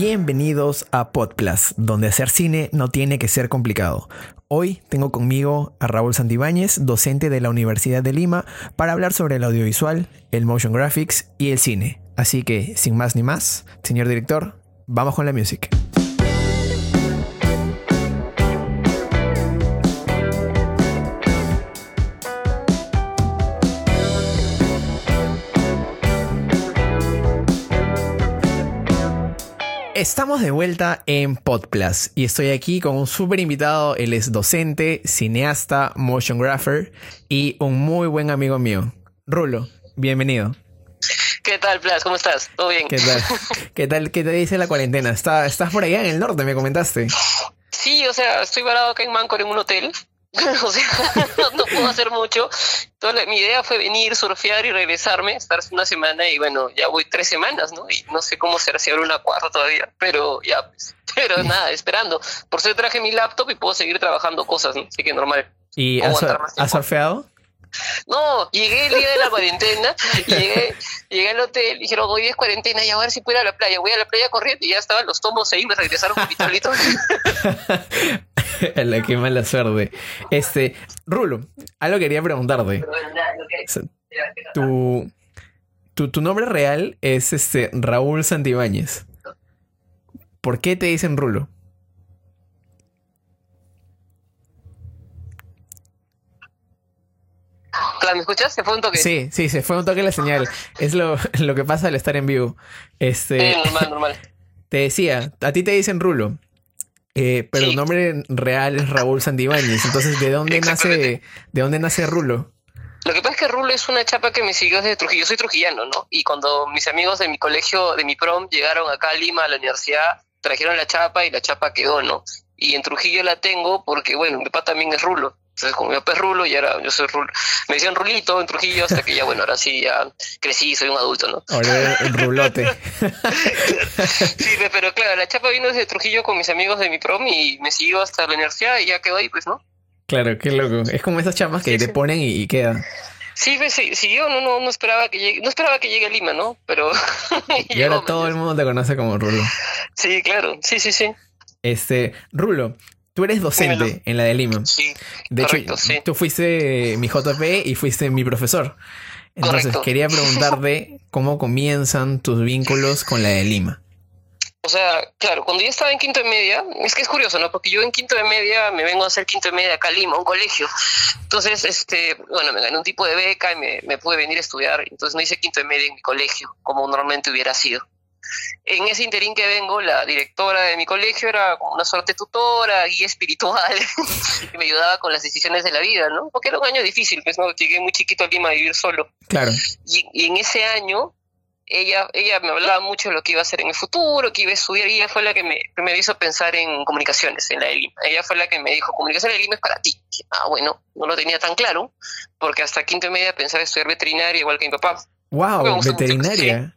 Bienvenidos a Podplus, donde hacer cine no tiene que ser complicado. Hoy tengo conmigo a Raúl Santibáñez, docente de la Universidad de Lima, para hablar sobre el audiovisual, el motion graphics y el cine. Así que, sin más ni más, señor director, vamos con la música. Estamos de vuelta en Podplus y estoy aquí con un súper invitado. Él es docente, cineasta, motion grapher y un muy buen amigo mío. Rulo, bienvenido. ¿Qué tal, Plas? ¿Cómo estás? ¿Todo bien? ¿Qué tal? ¿Qué tal? ¿Qué te dice la cuarentena? ¿Está, estás por allá en el norte, me comentaste. Sí, o sea, estoy parado acá en Mancor en un hotel. o sea, no, puedo hacer mucho. Entonces, mi idea fue venir, surfear y regresarme, estar una semana y bueno, ya voy tres semanas, ¿no? Y no sé cómo será si habrá una cuarta todavía, pero ya, pues, pero nada, esperando. Por eso traje mi laptop y puedo seguir trabajando cosas, ¿no? Así que normal. ¿Y has, has surfeado? No, llegué el día de la cuarentena, llegué, llegué al hotel, dijeron, hoy es cuarentena y a ver si puedo ir a la playa. Voy a la playa corriendo y ya estaban los tomos ahí, me regresaron con mi tablito. la que mala suerte. Este, Rulo, algo quería preguntarte. Tu, tu, tu nombre real es este Raúl Santibáñez. ¿Por qué te dicen Rulo? ¿Me escuchas? ¿Se fue un toque? Sí, sí, se fue un toque la señal. Es lo, lo que pasa al estar en vivo. Este, sí, normal, normal. Te decía, a ti te dicen Rulo. Eh, pero el nombre real es Raúl Santibáñez. Entonces, ¿de dónde nace, de dónde nace Rulo? Lo que pasa es que Rulo es una chapa que me siguió desde Trujillo. Yo soy trujillano, ¿no? Y cuando mis amigos de mi colegio, de mi prom, llegaron acá a Lima, a la universidad, trajeron la chapa y la chapa quedó, ¿no? Y en Trujillo la tengo porque, bueno, mi papá también es Rulo. Entonces, como mi papá es Rulo, y ahora yo soy Rulo. Me decían Rulito en Trujillo hasta que ya, bueno, ahora sí ya crecí, soy un adulto, ¿no? Ahora el rulote. sí, pero claro, la chapa vino desde Trujillo con mis amigos de mi prom y me siguió hasta la universidad y ya quedó ahí, pues, ¿no? Claro, qué loco. Es como esas chapas que te ponen y, quedan. Sí, pues, sí, sí, yo no, no, no esperaba que llegue, no esperaba que llegue a Lima, ¿no? Pero. y ahora todo el mundo te conoce como Rulo. Sí, claro, sí, sí, sí. Este, Rulo, Tú eres docente en la de Lima. Sí. De hecho, tú fuiste mi JP y fuiste mi profesor. Entonces, quería preguntarte cómo comienzan tus vínculos con la de Lima. O sea, claro, cuando yo estaba en quinto de media, es que es curioso, ¿no? Porque yo en quinto de media me vengo a hacer quinto de media acá a Lima, un colegio. Entonces, este, bueno, me gané un tipo de beca y me, me pude venir a estudiar. Entonces no hice quinto de media en mi colegio, como normalmente hubiera sido. En ese interín que vengo, la directora de mi colegio era como una suerte tutora, guía espiritual, que me ayudaba con las decisiones de la vida, ¿no? Porque era un año difícil, pues, ¿no? Llegué muy chiquito a Lima a vivir solo. Claro. Y, en ese año, ella, ella me hablaba mucho de lo que iba a hacer en el futuro, que iba a estudiar, y ella fue la que me, me hizo pensar en comunicaciones, en la de Lima. Ella fue la que me dijo, comunicación de Lima es para ti. Ah, bueno, no lo tenía tan claro, porque hasta quinto y media pensaba estudiar veterinaria igual que mi papá. Wow, veterinaria.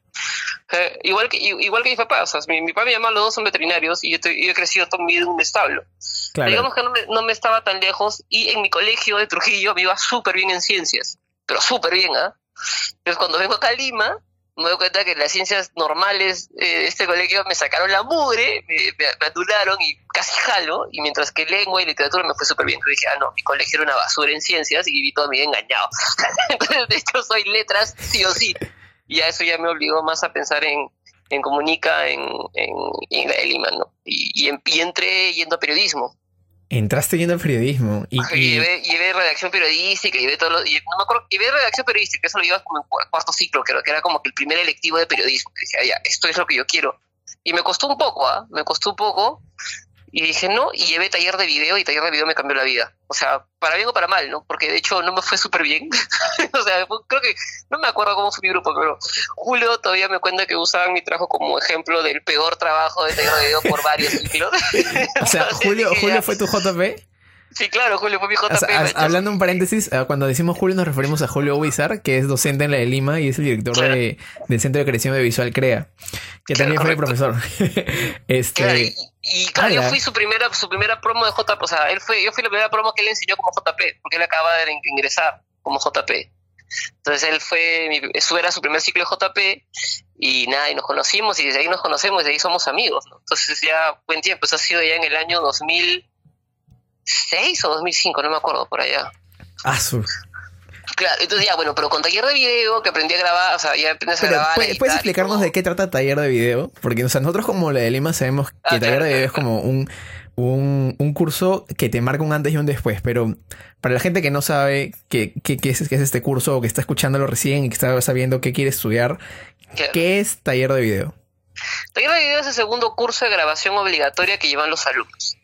Eh, igual, que, igual que mi papá, o sea, mi, mi papá y mi mamá los dos son veterinarios y yo, he crecido todo mi vida en un establo. Digamos que no me, no me, estaba tan lejos y en mi colegio de Trujillo me iba súper bien en ciencias, pero súper bien, ¿ah? Entonces cuando vengo acá a Lima, me doy cuenta que las ciencias normales de este colegio me sacaron la mugre, me, me, anularon y casi jalo, y mientras que lengua y literatura me fue súper bien. Yo dije, ah, no, mi colegio era una basura en ciencias y viví todo mi vida engañado. Entonces, de hecho, soy letras sí o sí ya eso ya me obligó más a pensar en, en comunica en, en, la de Lima, ¿no? Y, y, entré yendo a periodismo. Entraste yendo a periodismo. Y, y... Llevé, redacción periodística, llevé todo lo, y, no me acuerdo, llevé redacción periodística, eso lo llevas como en cuarto ciclo, creo que era como que el primer electivo de periodismo. Que decía, ya, esto es lo que yo quiero. Y me costó un poco, ¿ah? Me costó un poco, y dije, no, y llevé taller de video y taller de video me cambió la vida. O sea, para bien o para mal, ¿no? Porque de hecho no me fue súper bien. o sea, creo que, no me acuerdo cómo fue mi grupo, pero Julio todavía me cuenta que usaban mi trabajo como ejemplo del peor trabajo de taller de video por varios ciclos. o sea, Julio, Julio fue tu JP. Sí, claro, Julio fue mi JP. hablando un paréntesis, eh, cuando decimos Julio nos referimos a Julio Wizard, que es docente en la de Lima y es el director de, del Centro de Creación de Visual CREA, que también fue profesor. este, y, claro, yo fui su primera, su primera promo de JP, o sea, él fue, yo fui la primera promo que él enseñó como JP, porque él acaba de ingresar como JP. Entonces él fue, mi, eso era su primer ciclo de JP y nada, y nos conocimos y desde ahí nos conocemos y desde ahí somos amigos, ¿no? Entonces ya buen tiempo, eso ha sido ya en el año 2006 o 2005, no me acuerdo, por allá. Ah, su... Claro, entonces ya, bueno, pero con taller de video que aprendí a grabar, o sea, ya aprendes a grabar. ¿Puedes, ¿puedes explicarnos de qué trata taller de video? Porque o sea, nosotros como la de Lima sabemos que ah, taller de video es como un, un, un, curso que te marca un antes y un después, pero para la gente que no sabe qué, qué, qué, es, qué es este curso o que está escuchándolo recién y que está sabiendo qué quiere estudiar, ¿qué es taller de video? Taller de video es el segundo curso de grabación obligatoria que llevan los alumnos.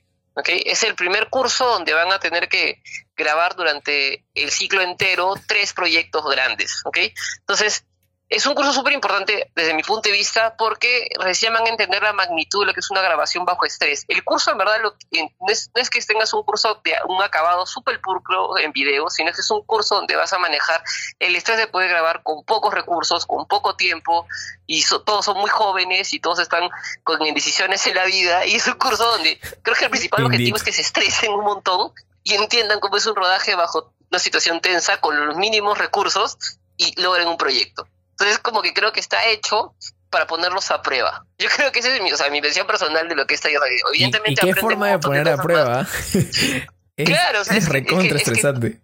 Es el primer curso donde van a tener que grabar durante el ciclo entero tres proyectos grandes. ¿okay? Entonces, es un curso súper importante desde mi punto de vista porque recién van a entender la magnitud de lo que es una grabación bajo estrés. El curso, en verdad, lo, no, es, que tengas un curso de un acabado súper pulcro en video, sino que es un curso donde vas a manejar el estrés de poder grabar con pocos recursos, con poco tiempo, y todos son muy jóvenes y todos están con indecisiones en la vida. Y es un curso donde creo que el principal objetivo es que se estresen un montón y entiendan cómo es un rodaje bajo una situación tensa con los mínimos recursos y logren un proyecto. Entonces, como que creo que está hecho para ponerlos a prueba. Yo creo que esa es mi, o sea, mi visión personal de lo que está ahí. Evidentemente, ¿Y, qué forma de poner a prueba? es, claro, es, recontra estresante.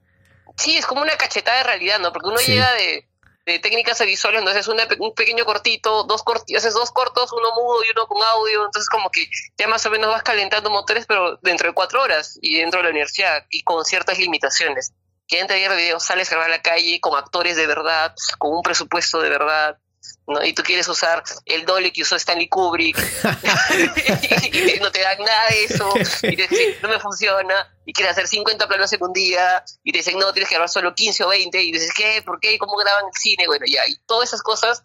sí, es como una cachetada de realidad, ¿no? Porque uno llega de, de técnicas visuales, entonces una, un pequeño cortito, dos cortitos, haces dos cortos, uno mudo y uno con audio, entonces como que ya más o menos vas calentando motores, pero dentro de cuatro horas y dentro de la universidad y con ciertas limitaciones que antes de video sales a grabar a la calle con actores de verdad, con un presupuesto de verdad, ¿no? Y tú quieres usar el doble que usó Stanley Kubrick y no te dan nada de eso y te dicen, no me funciona y quieres hacer 50 planos en un día y te dicen, no, tienes que grabar solo 15 o 20 y dices, ¿qué? ¿Por qué? ¿Cómo graban el cine? Bueno, ya, y todas esas cosas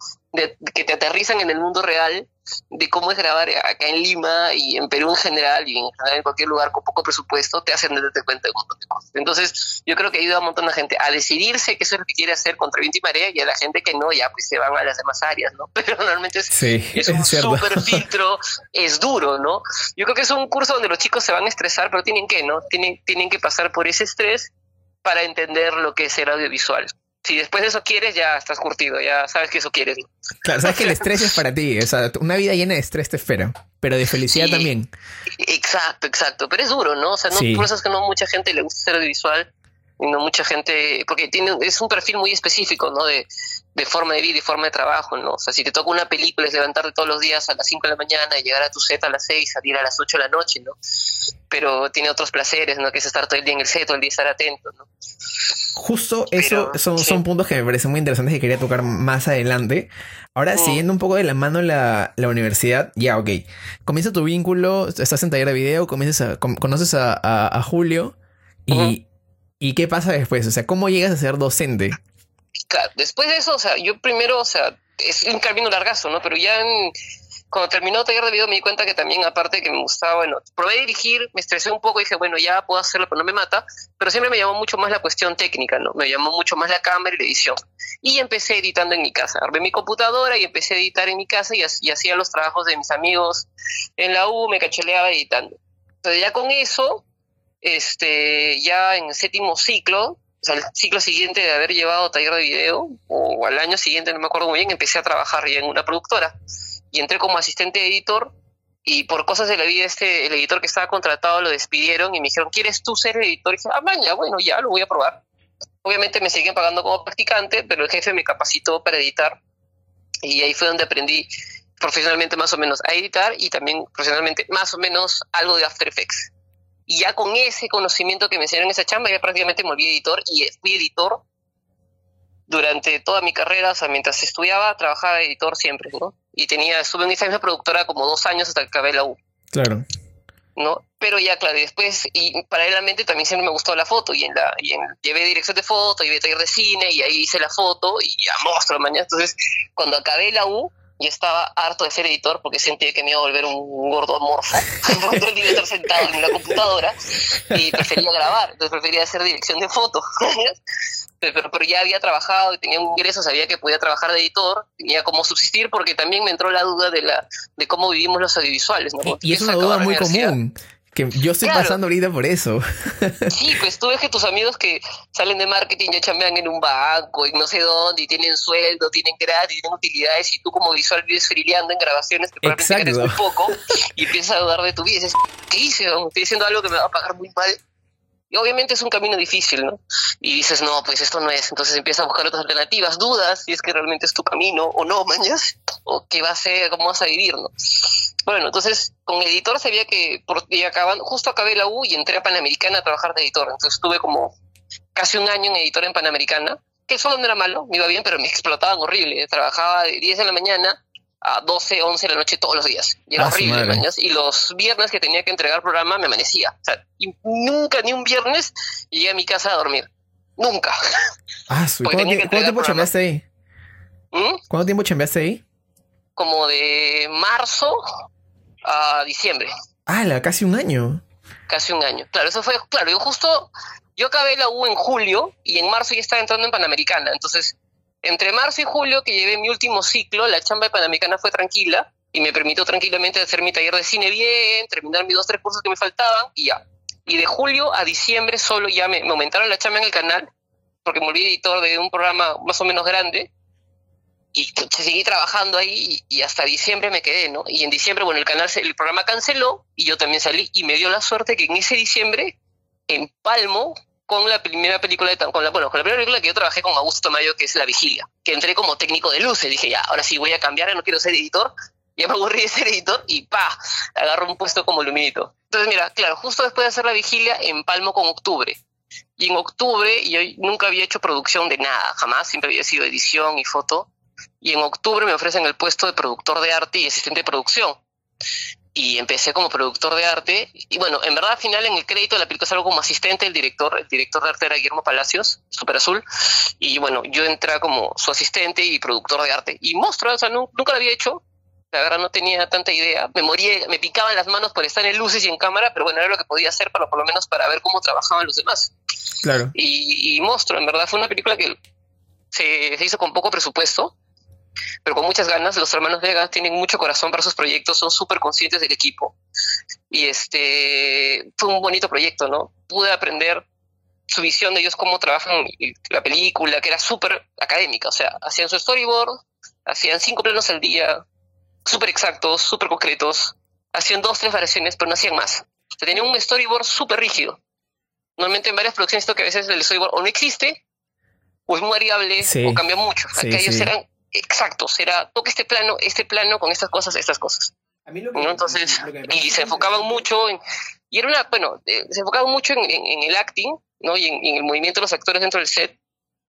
que te aterrizan en el mundo real de cómo es grabar acá en Lima y en Perú en general y en, cualquier lugar con poco presupuesto, te hacen darte cuenta de un montón de cosas. Entonces, yo creo que ayuda a un montón de gente a decidirse que eso es lo que quiere hacer contra viento y marea y a la gente que no, ya pues se van a las demás áreas, ¿no? Pero normalmente es, es un súper filtro, es duro, ¿no? Yo creo que es un curso donde los chicos se van a estresar, pero tienen que, ¿no? Tienen, tienen que pasar por ese estrés para entender lo que es el audiovisual si después de eso quieres, ya estás curtido, ya sabes que eso quieres. Claro, sabes que el estrés es para ti, o sea, una vida llena de estrés te espera, pero de felicidad también. Exacto, exacto, pero es duro, ¿no? O sea, no, por eso es que no mucha gente le gusta ser visual, y no mucha gente, porque tiene, es un perfil muy específico, ¿no? De, de forma de vida y forma de trabajo, ¿no? O sea, si te toca una película es levantarte todos los días a las 5 de la mañana y llegar a tu set a las 6, salir a las 8 de la noche, ¿no? Pero tiene otros placeres, ¿no? Que es estar todo el día en el set, todo el día estar atento, ¿no? Justo eso son, son puntos que me parecen muy interesantes y quería tocar más adelante. Ahora, mm. siguiendo un poco de la mano la, la universidad, ya, ok. Comienza tu vínculo, estás en taller de video, comienzas a, conoces a, a, Julio y, ¿y qué pasa después? O sea, ¿cómo llegas a ser docente? después de eso, o sea, yo primero, o sea, es un camino largazo, ¿no? Pero ya cuando terminó el taller de video me di cuenta que también, aparte de que me gustaba, bueno, probé a dirigir, me estresé un poco y dije, bueno, ya puedo hacerlo, pero no me mata, pero siempre me llamó mucho más la cuestión técnica, ¿no? Me llamó mucho más la cámara y la edición. Y empecé editando en mi casa. Armé mi computadora y empecé a editar en mi casa y, y hacía los trabajos de mis amigos en la U, me cacheleaba editando. Entonces ya con eso, este, ya en el séptimo ciclo, o sea, el ciclo siguiente de haber llevado taller de video, o al año siguiente, no me acuerdo muy bien, empecé a trabajar ya en una productora. Y entré como asistente de editor y por cosas de la vida este el editor que estaba contratado lo despidieron y me dijeron ¿quieres tú ser editor? y dije ah maña bueno ya lo voy a probar. Obviamente me siguen pagando como practicante pero el jefe me capacitó para editar y ahí fue donde aprendí profesionalmente más o menos a editar y también profesionalmente más o menos algo de After Effects y ya con ese conocimiento que me enseñaron en esa chamba, ya prácticamente me volví editor y fui editor durante toda mi carrera, o sea, mientras estudiaba, trabajaba de editor siempre, ¿no? Y tenía, estuve en esa misma productora como dos años hasta que acabé la U. Claro. ¿no? Pero ya, claro, y después, y paralelamente también siempre me gustó la foto, y en la, y en, llevé dirección de foto, llevé taller de cine, y ahí hice la foto, y ya monstruo mañana. Entonces, cuando acabé la U, y estaba harto de ser editor porque sentía que me iba a volver un gordo amorfo. el día estar sentado en la computadora y prefería grabar, entonces prefería hacer dirección de fotos. pero, pero, ya había trabajado y tenía un ingreso, sabía que podía trabajar de editor, tenía cómo subsistir porque también me entró la duda de la de cómo vivimos los audiovisuales. Y, es una duda muy común. Que yo estoy pasando ahorita por eso. Sí, pues tú ves que tus amigos que salen de marketing ya chambean en un banco, y no sé dónde, y tienen sueldo, tienen gratis, tienen utilidades, y tú como visual vives frileando en grabaciones que probablemente muy poco, y empiezas a dudar de tu vida. Y dices, ¿qué hice? Estoy haciendo algo que me va a pagar muy mal. Y obviamente es un camino difícil, ¿no? Y dices, no, pues esto no es. Entonces empiezas a buscar otras alternativas, dudas si es que realmente es tu camino o no, mañas, o qué va a ser, cómo vas a vivir, ¿no? Bueno, entonces con editor sabía que y acabando, justo acabé la U y entré a Panamericana a trabajar de editor. Entonces estuve como casi un año en editor en Panamericana, que solo no era malo, me iba bien, pero me explotaban horrible. Trabajaba de 10 de la mañana a 12, 11 de la noche todos los días. Y era ah, horrible, Y los viernes que tenía que entregar programa me amanecía. O sea, y nunca, ni un viernes, llegué a mi casa a dormir. Nunca. Ah, ¿Cuánto, tiempo chambeaste ahí? ¿Mm? ¿Cuánto tiempo chambeaste ahí? Como de marzo a diciembre. Ah, casi un año. Casi un año. Claro, eso fue, claro, yo justo, yo acabé la U en julio y en marzo ya estaba entrando en Panamericana. Entonces, entre marzo y julio, que llevé mi último ciclo, la chamba de Panamericana fue tranquila y me permitió tranquilamente hacer mi taller de cine bien, terminar mis dos, tres cursos que me faltaban y ya. Y de julio a diciembre solo ya me, aumentaron la chamba en el canal, porque me volví editor de un programa más o menos grande y seguí trabajando ahí y, hasta diciembre me quedé, ¿no? Y en diciembre, bueno, el canal, el programa canceló y yo también salí y me dio la suerte que en ese diciembre, en Palmo, con la primera película de con la, bueno, con la primera película que yo trabajé con Augusto Mayo, que es La Vigilia, que entré como técnico de luces, dije, ya, ahora sí voy a cambiar, no quiero ser editor, ya me aburrí de ser editor y pa, agarro un puesto como luminito. Entonces, mira, claro, justo después de hacer La Vigilia, empalmo con octubre. Y en octubre yo nunca había hecho producción de nada, jamás, siempre había sido edición y foto. Y en octubre me ofrecen el puesto de productor de arte y asistente de producción y empecé como productor de arte. Y bueno, en verdad, al final en el crédito de la película salgo como asistente del director. El director de arte era Guillermo Palacios, Super Azul. Y bueno, yo entré como su asistente y productor de arte. Y monstruo, o sea, nunca lo había hecho. La verdad no tenía tanta idea. Me moría, me picaban las manos por estar en luces y en cámara, pero bueno, era lo que podía hacer para por lo menos para ver cómo trabajaban los demás. Claro. Y, y monstruo, en verdad fue una película que se, se hizo con poco presupuesto pero con muchas ganas. Los hermanos Vega tienen mucho corazón para sus proyectos, son súper conscientes del equipo. Y este fue un bonito proyecto, ¿no? Pude aprender su visión de ellos, cómo trabajan la película, que era súper académica. O sea, hacían su storyboard, hacían cinco planos al día, súper exactos, súper concretos. Hacían dos, tres variaciones, pero no hacían más. O tenían un storyboard súper rígido. Normalmente en varias producciones esto que a veces el storyboard o no existe, o es muy variable, o cambia mucho. O ellos eran exacto, será, toque este plano, este plano con estas cosas, estas cosas. Entonces, y se enfocaban mucho en, y era una, bueno, eh, se enfocaban mucho en, el acting, ¿no? Y en, el movimiento de los actores dentro del set,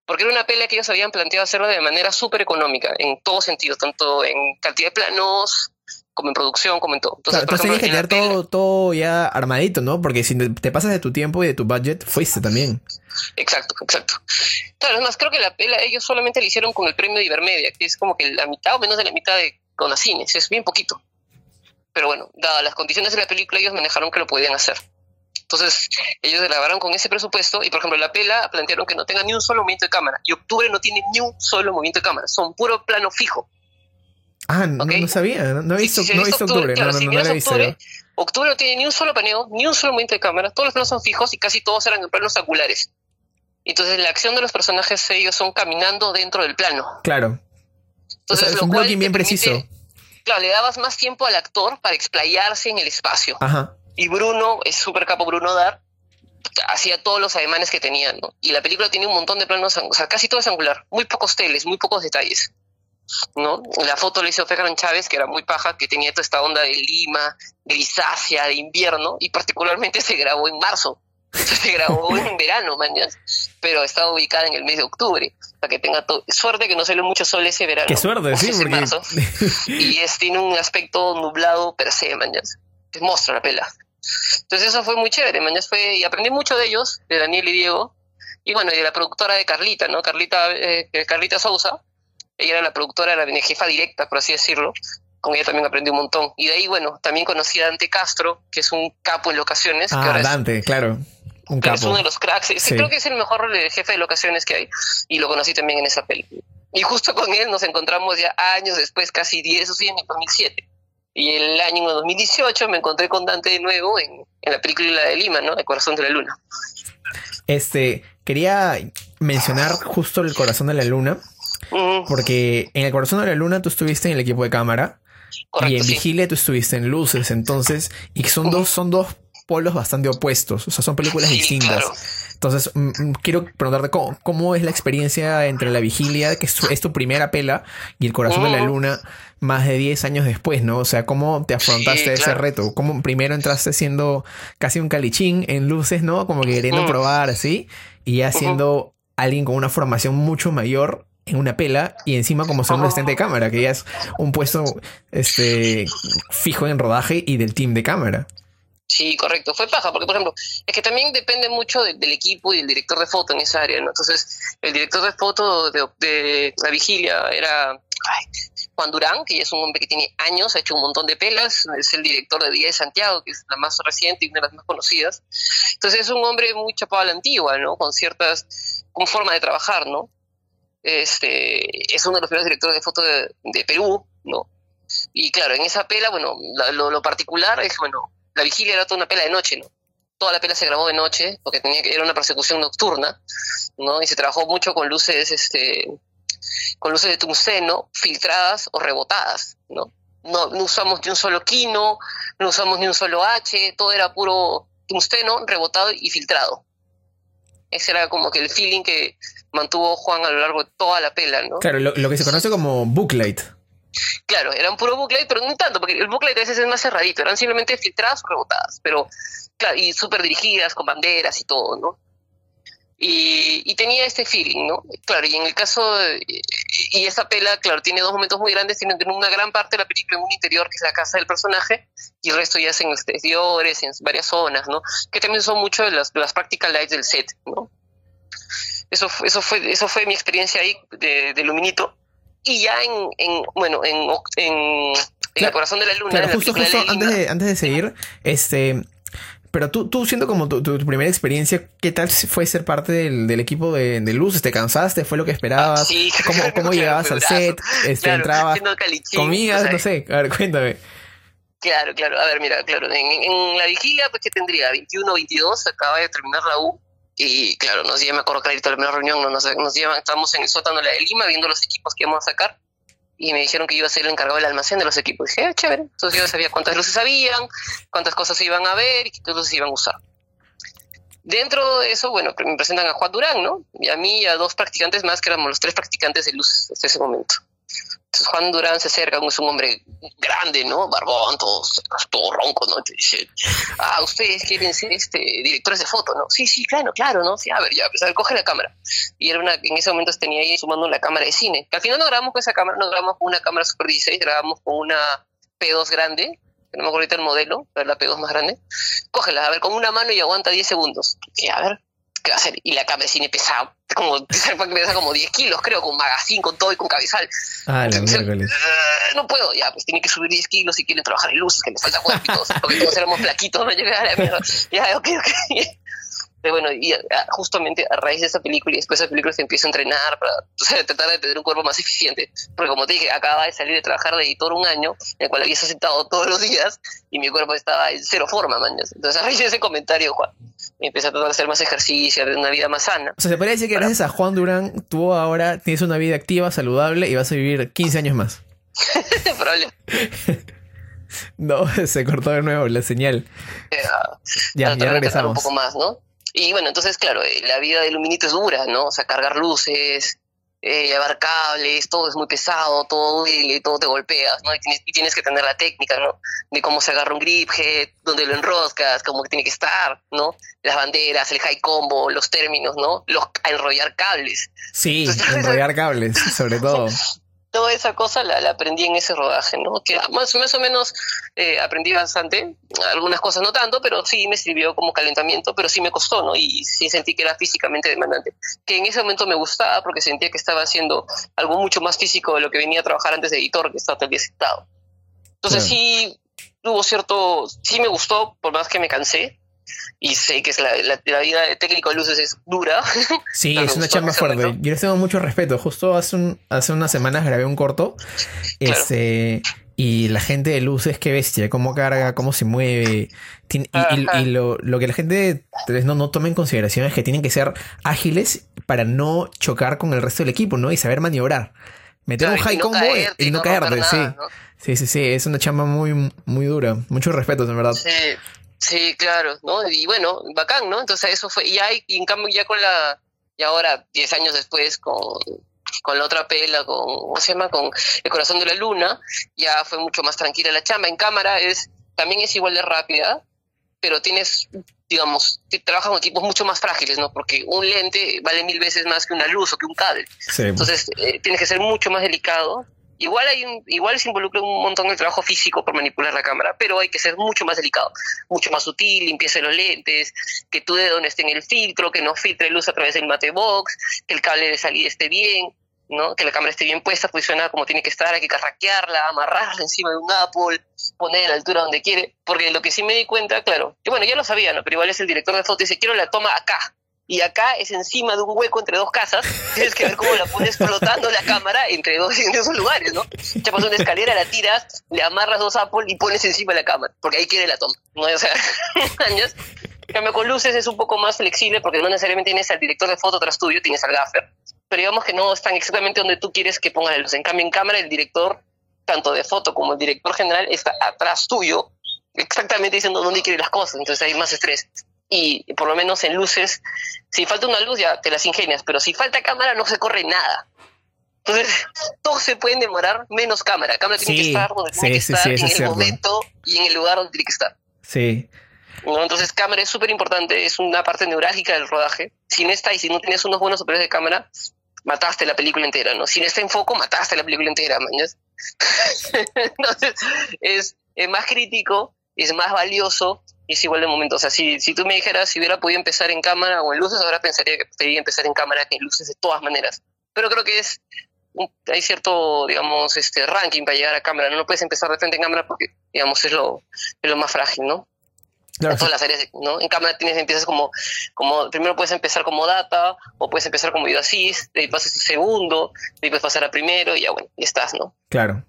porque era una pelea que ellos habían planteado hacerla de manera súper económica, en todos sentidos, tanto en cantidad de planos, como en producción, como en todo. Entonces, claro, tienes que tener todo, todo ya armadito, ¿no? Porque si te pasas de tu tiempo y de tu budget, fuiste también. Exacto, exacto. Claro, es más, creo que la pela ellos solamente la hicieron con el premio de Ibermedia, que es como que la mitad o menos de la mitad de Conacines, es bien poquito. Pero bueno, dadas las condiciones de la película, ellos manejaron que lo podían hacer. Entonces, ellos grabaron con ese presupuesto y, por ejemplo, la pela plantearon que no tenga ni un solo movimiento de cámara. Y octubre no tiene ni un solo movimiento de cámara, son puro plano fijo. Ah, no, sabía, no, he visto, no octubre, no, no, no, octubre, octubre no tiene ni un solo paneo, ni un solo movimiento de cámara, todos los planos son fijos y casi todos eran en planos angulares. Entonces la acción de los personajes ellos son caminando dentro del plano. Claro. Entonces, es un blocking bien preciso. Claro, le dabas más tiempo al actor para explayarse en el espacio. Ajá. Y Bruno, es súper capo Bruno Dar, hacía todos los ademanes que tenían, ¿no? Y la película tiene un montón de planos, o sea, casi todo es angular, muy pocos teles, muy pocos detalles. ¿no? La foto le hizo Ferran Chávez, que era muy paja, que tenía toda esta onda de Lima, grisácea, de invierno, y particularmente se grabó en marzo. Se grabó en verano, mañana, pero estaba ubicada en el mes de octubre, para que tenga suerte que no salió mucho sol ese verano. Qué suerte, sí, porque... y es, tiene un aspecto nublado per se, mañana. Es monstruo la pela. Entonces eso fue muy chévere, mañana fue, y aprendí mucho de ellos, de Daniel y Diego, y bueno, y de la productora de Carlita, ¿no? Carlita, eh, Carlita Sousa, ella era la productora, era la jefa directa, por así decirlo. Con ella también aprendí un montón. Y de ahí, bueno, también conocí a Dante Castro, que es un capo en locaciones. Ah, Dante, claro. Un capo. Es uno de los cracks. Creo que es el mejor jefe de locaciones que hay. Y lo conocí también en esa película. Y justo con él nos encontramos ya años después, casi 10, o sí, en el 2007. Y el año 2018 me encontré con Dante de nuevo en, la película de Lima, ¿no? El corazón de la luna. Este, quería mencionar justo el corazón de la luna, porque en el corazón de la luna tú estuviste en el equipo de cámara. y en Vigilia tú estuviste en Luces, entonces, y son dos, son dos polos bastante opuestos, o sea, son películas distintas. Entonces, mm, mm, quiero preguntarte cómo, es la experiencia entre La Vigilia, que es, tu primera pela, y El Corazón de la Luna, más de 10 años después, ¿no? O sea, ¿cómo te afrontaste ese reto? ¿Cómo primero entraste siendo casi un calichín en luces, ¿no? Como que queriendo probar así, y ya siendo alguien con una formación mucho mayor en una pela y encima como segundo asistente de cámara, que ya es un puesto este fijo en rodaje y del team de cámara. Sí, correcto. Fue paja, porque por ejemplo, es que también depende mucho del equipo y del director de foto en esa área, ¿no? Entonces, el director de foto de, La Vigilia era Juan Durán, que ya es un hombre que tiene años, ha hecho un montón de pelas, es el director de Día de Santiago, que es la más reciente y una de las más conocidas. Entonces, es un hombre muy chapado a la antigua, ¿no? Con ciertas, con forma de trabajar, ¿no? Este, es uno de los primeros directores de foto de, Perú, ¿no? Y claro, en esa pela, bueno, lo, lo particular es, bueno, la vigilia era toda una pela de noche, ¿no? Toda la pela se grabó de noche porque tenía que, era una persecución nocturna, ¿no? Y se trabajó mucho con luces, este, con luces de tungsteno filtradas o rebotadas, ¿no? No, no usamos ni un solo quino, no usamos ni un solo H, todo era puro tungsteno rebotado y filtrado. Ese era como que el feeling que mantuvo Juan a lo largo de toda la pela, ¿no? Claro, lo, lo que se conoce como booklight. Claro, eran puro booklet, pero no tanto, porque el booklet a veces es más cerradito, eran simplemente filtradas o rebotadas, pero claro, y súper dirigidas, con banderas y todo, ¿no? Y, tenía este feeling, ¿no? Claro, y en el caso, y esa pela, claro, tiene dos momentos muy grandes, tiene una gran parte de la película en un interior, que es la casa del personaje, y el resto ya es en exteriores, en varias zonas, ¿no? Que también son mucho de las, las practical lights del set, ¿no? Eso, eso, fue, eso fue mi experiencia ahí de, de Luminito y ya en, en bueno, en, en, el corazón de la luna. Claro, justo, justo antes, de, antes de seguir, este, pero tú, tú siendo como tu, primera experiencia, ¿qué tal fue ser parte del, del equipo de, de, Luces? ¿Te cansaste? ¿Fue lo que esperabas? sí, ¿Cómo, cómo llegabas al set? Este, entrabas, comías, no sé, a ver, cuéntame. Claro, claro, a ver, mira, claro, en, en la vigilia, pues que tendría 21 22, acaba de terminar la U, y claro, nos llevan, me acuerdo clarito la primera reunión, nos, nos llevan, estábamos en el sótano de Lima viendo los equipos que íbamos a sacar y me dijeron que yo iba a ser el encargado del almacén de los equipos. Y dije, ah, chévere. Entonces yo sabía cuántas luces habían, cuántas cosas se iban a ver y qué luces se iban a usar. Dentro de eso, bueno, me presentan a Juan Durán, ¿no? Y a mí y a dos practicantes más, que éramos los tres practicantes de luz hasta ese momento. Juan Durán se acerca, es un hombre grande, ¿no? Barbón, todo, todo ronco, ¿no? Ah, ustedes quieren ser este, directores de foto, ¿no? Sí, sí, claro, claro, ¿no? Sí, a ver, ya, pues a ver, coge la cámara. Y era una, en ese momento tenía ahí sumando la cámara de cine. Que al final no grabamos con esa cámara, no grabamos con una cámara Super 16, grabamos con una P2 grande, que no me acuerdo ahorita el modelo, pero la P2 más grande. Cógela, a ver, con una mano y aguanta 10 segundos. Y a ver, ¿qué va a hacer? Y la cámara de cine pesaba como, pesa como 10 kilos, creo, con magazine, con todo y con cabezal. Ah, la uh, no puedo, ya, pues tiene que subir 10 kilos si quieren trabajar en luces, que les falta cuerpitos, porque todos éramos flaquitos, no llegué a la mierda. Ya, ok, ok. Pero bueno, y justamente a raíz de esa película y después de esa película se empieza a entrenar para tratar de tener un cuerpo más eficiente. Porque como te dije, acababa de salir de trabajar de editor un año, en el cual había sentado todos los días y mi cuerpo estaba en cero forma, man. Entonces a raíz de ese comentario, Juan, empecé a tratar de hacer más ejercicio, una vida más sana. O sea, se podría decir que gracias a Juan Durán, tú ahora tienes una vida activa, saludable y vas a vivir 15 años más. Probable. no, se cortó de nuevo la señal. ya, ya regresamos. Un poco más, ¿no? Y bueno, entonces, claro, eh, la vida de Luminito es dura, ¿no? O sea, cargar luces, eh, llevar cables, todo es muy pesado, todo duele, todo te golpeas, ¿no? Y tienes, y tienes, que tener la técnica, ¿no? De cómo se agarra un grip head, dónde lo enroscas, cómo tiene que estar, ¿no? Las banderas, el high combo, los términos, ¿no? Los, enrollar cables. Sí, enrollar cables, sobre todo. toda esa cosa la, aprendí en ese rodaje, ¿no? Que más, más o menos eh, aprendí bastante, algunas cosas no tanto, pero sí me sirvió como calentamiento, pero sí me costó, ¿no? Y sí sentí que era físicamente demandante. Que en ese momento me gustaba porque sentía que estaba haciendo algo mucho más físico de lo que venía a trabajar antes de editor, que estaba todo el día sentado. Entonces sí hubo cierto, sí me gustó, por más que me cansé, y sé que es la, la, vida de técnico de luces es dura. Sí, es una chamba fuerte. Yo les tengo mucho respeto. Justo hace, un, hace unas semanas grabé un corto. Este, y la gente de luces, qué bestia, cómo carga, cómo se mueve. Y, lo, que la gente no, no toma en consideración es que tienen que ser ágiles para no chocar con el resto del equipo, ¿no? Y saber maniobrar. Meter un high combo y no, caerte, sí. Sí, sí, sí, es una chamba muy, muy dura. Mucho respeto, en verdad. Sí, sí, claro, ¿no? Y bueno, bacán, ¿no? Entonces eso fue, y, hay, y en cambio ya con la, y ahora, 10 años después, con, con la otra pela, con, ¿cómo se llama? Con El Corazón de la Luna, ya fue mucho más tranquila la chamba. En cámara es, también es igual de rápida, pero tienes, digamos, trabajas con equipos mucho más frágiles, ¿no? Porque un lente vale mil veces más que una luz o que un cable. Entonces, eh, tienes que ser mucho más delicado. Igual hay un, igual se involucra un montón de trabajo físico por manipular la cámara, pero hay que ser mucho más delicado, mucho más sutil, limpieza de los lentes, que tu dedo no esté en el filtro, que no filtre luz a través del mate box, que el cable de salida esté bien, ¿no? Que la cámara esté bien puesta, posicionada como tiene que estar, hay que carraquearla, amarrarla encima de un Apple, poner a la altura donde quiere, porque lo que sí me di cuenta, claro, que bueno, ya lo sabía, ¿no? Pero igual es el director de foto y dice, quiero la toma acá, y acá es encima de un hueco entre dos casas, tienes que ver cómo la pones flotando la cámara entre dos en esos lugares, ¿no? Chapas una escalera, la tiras, le amarras dos Apple y pones encima la cámara, porque ahí quiere la toma, ¿no? O sea, años. Cambio con luces es un poco más flexible porque no necesariamente tienes al director de foto tras tuyo, tienes al gaffer pero digamos que no están exactamente donde tú quieres que pongan la luz. En cambio, en cámara, el director, tanto de foto como el director general, está atrás tuyo, exactamente diciendo dónde quiere las cosas, entonces hay más estrés. Y por lo menos en luces, si falta una luz ya te las ingenias, pero si falta cámara no se corre nada. Entonces, todos se pueden demorar menos cámara. Cámara tiene que estar donde tiene que estar, en el momento y en el lugar donde tiene que estar. Sí. Entonces, cámara es súper importante, es una parte neurálgica del rodaje. Sin esta y si no tienes unos buenos operadores de cámara, mataste la película entera, ¿no? Sin este enfoque, mataste la película entera, mañas. Entonces, es, más crítico, es más valioso y es igual de momento. O sea, si, si tú me dijeras si hubiera podido empezar en cámara o en luces, ahora pensaría que preferiría empezar en cámara que en luces de todas maneras. Pero creo que es hay cierto, digamos, este ranking para llegar a cámara. No, no puedes empezar de frente en cámara porque, digamos, es lo, es lo más frágil, ¿no? en todas las áreas, ¿no? En cámara tienes, empiezas como, como, primero puedes empezar como data, o puedes empezar como video assist, de ahí pasas a segundo, de ahí puedes pasar a primero, y ya bueno, y estás, ¿no? Claro.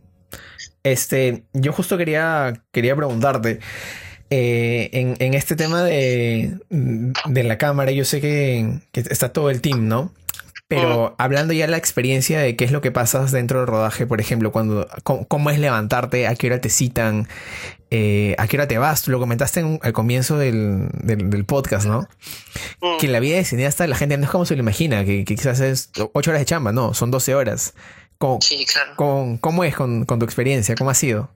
Este, yo justo quería, quería preguntarte, eh, en, en, este tema de, de la cámara, yo sé que, que está todo el team, ¿no? Pero hablando ya de la experiencia de qué es lo que pasas dentro del rodaje, por ejemplo, cuando cómo, es levantarte, a qué hora te citan, eh, a qué hora te vas. Tú lo comentaste al comienzo del, del, podcast, ¿no? Que la vida de cineasta la gente no es como se lo imagina, que, quizás es ocho horas de chamba, no, son 12 horas. ¿Cómo, sí, claro. ¿cómo, es con, con tu experiencia? ¿Cómo ha sido?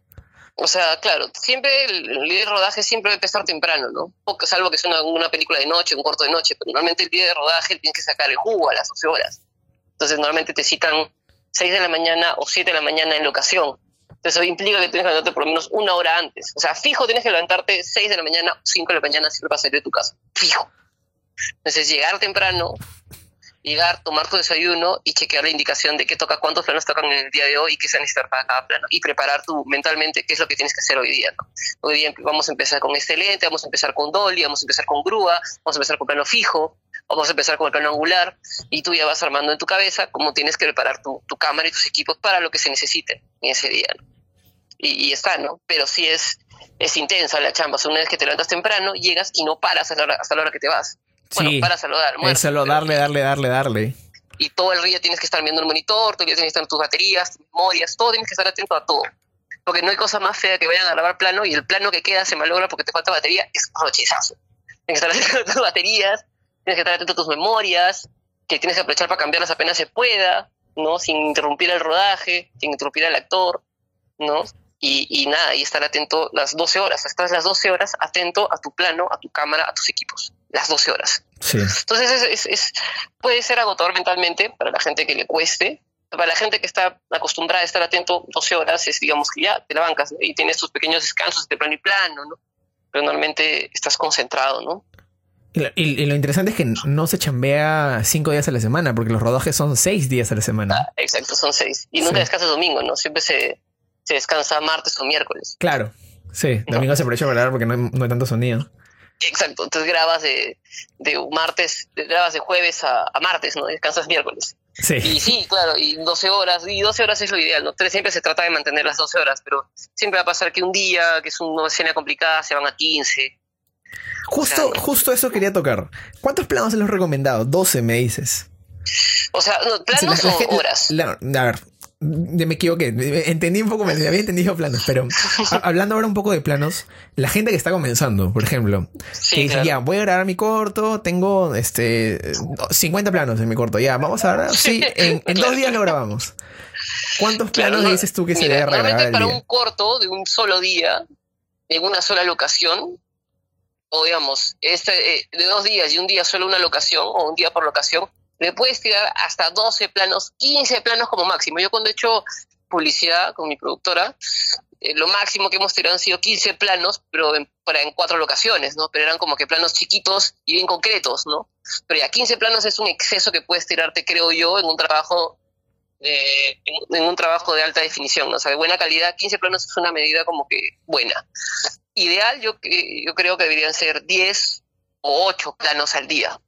O sea, claro, siempre el, día de rodaje siempre debe empezar temprano, ¿no? Salvo que sea una, película de noche, un corto de noche, pero normalmente el día de rodaje tienes que sacar el jugo a las 12 horas. Entonces, normalmente te citan 6 de la mañana o 7 de la mañana en locación. Entonces, eso implica que tienes que levantarte por lo menos una hora antes. O sea, fijo tienes que levantarte 6 de la mañana o 5 de la mañana siempre para salir de tu casa. Fijo. Entonces, llegar temprano, llegar, tomar tu desayuno y chequear la indicación de qué toca, cuántos planos tocan en el día de hoy y qué se necesita para cada plano. Y preparar tú mentalmente qué es lo que tienes que hacer hoy día. Hoy día vamos a empezar con este lente, vamos a empezar con dolly, vamos a empezar con grúa, vamos a empezar con plano fijo, vamos a empezar con el plano angular y tú ya vas armando en tu cabeza cómo tienes que preparar tu, tu cámara y tus equipos para lo que se necesite en ese día. Y, está, ¿no? Pero sí es, es intensa la chamba. una vez que te levantas temprano, llegas y no paras hasta la hasta la hora que te vas. Bueno, para saludar. es saludarle, darle, darle, darle. Y todo el día tienes que estar viendo el monitor, todo el día tienes que estar tus baterías, tus memorias, todo tienes que estar atento a todo. Porque no hay cosa más fea que vayan a grabar plano y el plano que queda se malogra porque te falta batería, es rochizazo. Tienes que estar atento a tus baterías, tienes que estar atento a tus memorias, que tienes que aprovechar para cambiarlas apenas se pueda, ¿no? Sin interrumpir el rodaje, sin interrumpir al actor, ¿no? Y, y, nada, y estar atento las 12 horas. Estás las 12 horas atento a tu plano, a tu cámara, a tus equipos. Las 12 horas. Sí. Entonces es, es, puede ser agotador mentalmente para la gente que le cueste. Para la gente que está acostumbrada a estar atento 12 horas, es digamos que ya te la bancas y tienes tus pequeños descansos de plano y plano, ¿no? Pero normalmente estás concentrado, ¿no? Y lo, interesante es que no se chambea cinco días a la semana, porque los rodajes son seis días a la semana. Ah, exacto, son seis. Y nunca descansas domingo, ¿no? Siempre se, se descansa martes o miércoles. Claro, sí. Domingo se aprovecha para hablar porque no hay, tanto sonido. Exacto, entonces grabas de, de martes, grabas de jueves a, a martes, ¿no? Descansas miércoles. Sí. Y sí, claro, y 12 horas, y 12 horas es lo ideal, ¿no? Siempre se trata de mantener las 12 horas, pero siempre va a pasar que un día, que es una escena complicada, se van a 15. Justo, justo eso quería tocar. ¿Cuántos planos se los recomendado? 12 me dices. O sea, planos o horas. a ver, me equivoqué, entendí un poco, me había entendido planos, pero hablando ahora un poco de planos, la gente que está comenzando, por ejemplo, que dice, ya, voy a grabar mi corto, tengo este 50 planos en mi corto, ya, vamos a grabar, sí, en, dos días lo grabamos. ¿Cuántos planos dices tú que se debe grabar? para un corto de un solo día, en una sola locación, o digamos, este, eh, de dos días y un día solo una locación, o un día por locación, le puedes tirar hasta 12 planos, 15 planos como máximo. Yo cuando he hecho publicidad con mi productora, eh, lo máximo que hemos tirado han sido 15 planos, pero en, para, en cuatro locaciones, ¿no? Pero eran como que planos chiquitos y bien concretos, ¿no? Pero ya 15 planos es un exceso que puedes tirarte, creo yo, en un trabajo en, un trabajo de alta definición, ¿no? o sea, de buena calidad, 15 planos es una medida como que buena. Ideal, yo, yo creo que deberían ser 10 o 8 planos al día.